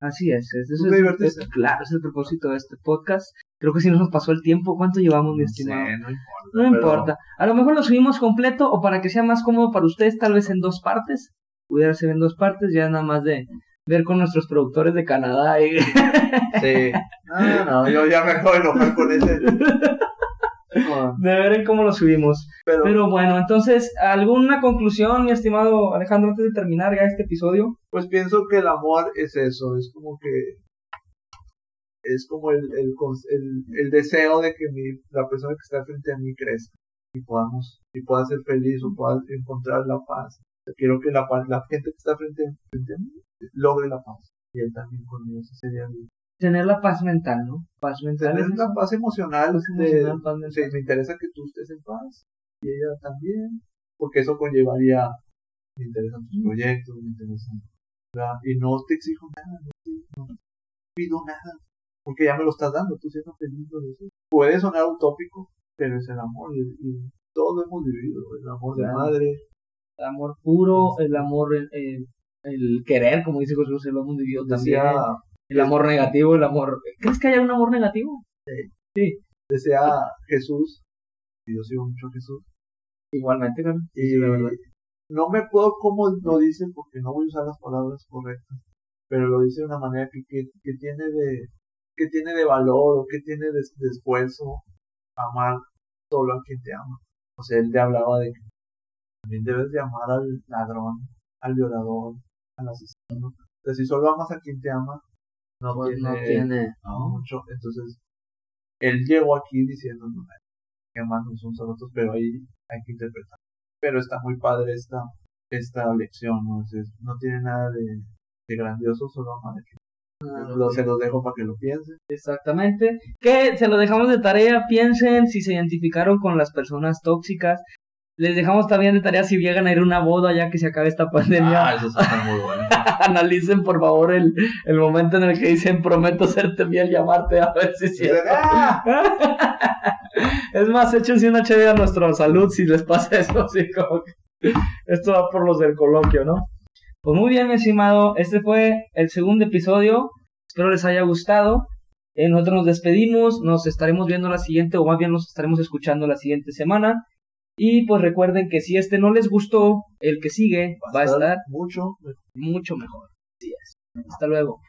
Así es. es- es- claro, es el propósito de este podcast. Creo que sí nos pasó el tiempo. ¿Cuánto llevamos, mi No estimado? no importa. No pero- importa. A lo mejor lo subimos completo o para que sea más cómodo para ustedes, tal vez en dos partes. Pudiera ser en dos partes, ya nada más de ver con nuestros productores de Canadá. Y... Sí. No, no, yo ya me acabo de enojar con ese. No, de ver en cómo lo subimos. Pero, Pero bueno, entonces, ¿alguna conclusión, mi estimado Alejandro, antes de terminar ya este episodio? pues pienso que el amor es eso, es como que es como el, el, el, el deseo de que mi, la persona que está frente a mí crezca y podamos y pueda ser feliz o pueda encontrar la paz. Quiero que la, la gente que está frente, frente a mí logre la paz y él también conmigo. Ese sería mi- Tener la paz mental, ¿no? Paz mental. tener es la eso. paz emocional. Paz de- emocional, paz mental. sí, me interesa que tú estés en paz y ella también, porque eso conllevaría, me interesan tus proyectos, me interesan, ¿verdad? y no te exijo nada, no te no pido nada, porque ya me lo estás dando, tú siendo feliz lo dices. Puede sonar utópico, pero es el amor, y, y todos hemos vivido, el amor de madre, El amor puro, el amor, el, el- el querer, como dice José José, lo hemos vivido también. El amor negativo, el amor... ¿Crees que haya un amor negativo? decía Jesús, y yo sigo mucho a Jesús, Igualmente, claro. Y la verdad. no me puedo cómo lo dice porque no voy a usar las palabras correctas, pero lo dice de una manera que, que, que tiene de que tiene de valor o que tiene de, de esfuerzo amar solo a quien te ama. O sea, él te hablaba de que también debes de amar al ladrón, al violador, al asesino. Si solo amas a quien te ama, no Pues tiene, no tiene... no, mucho. Entonces, él llegó aquí diciendo que unos a otros, pero ahí hay que interpretar. Pero está muy padre esta, esta lección, ¿no? Es- es- no tiene nada de, de grandioso, solo amar a quien. Ah, Lo- se los dejo para que lo piensen. Exactamente. Que se lo dejamos de tarea. Piensen si se identificaron con las personas tóxicas. Les dejamos también de tarea si llegan a ir a una boda ya que se acabe esta pandemia. Ah, eso está muy bueno. Analicen por favor el, el momento en el que dicen prometo serte fiel y amarte a ver si es cierto. ¡Ah! Es más, échense una chévere a nuestra salud si les pasa eso, así como que esto va por los del coloquio, ¿no? Pues muy bien, mi estimado, este fue el segundo episodio, espero les haya gustado. Eh, nosotros nos despedimos, nos estaremos viendo la siguiente, o más bien nos estaremos escuchando la siguiente semana. Y pues recuerden que si este no les gustó, el que sigue va a estar mucho mucho mejor. Así es. Hasta luego.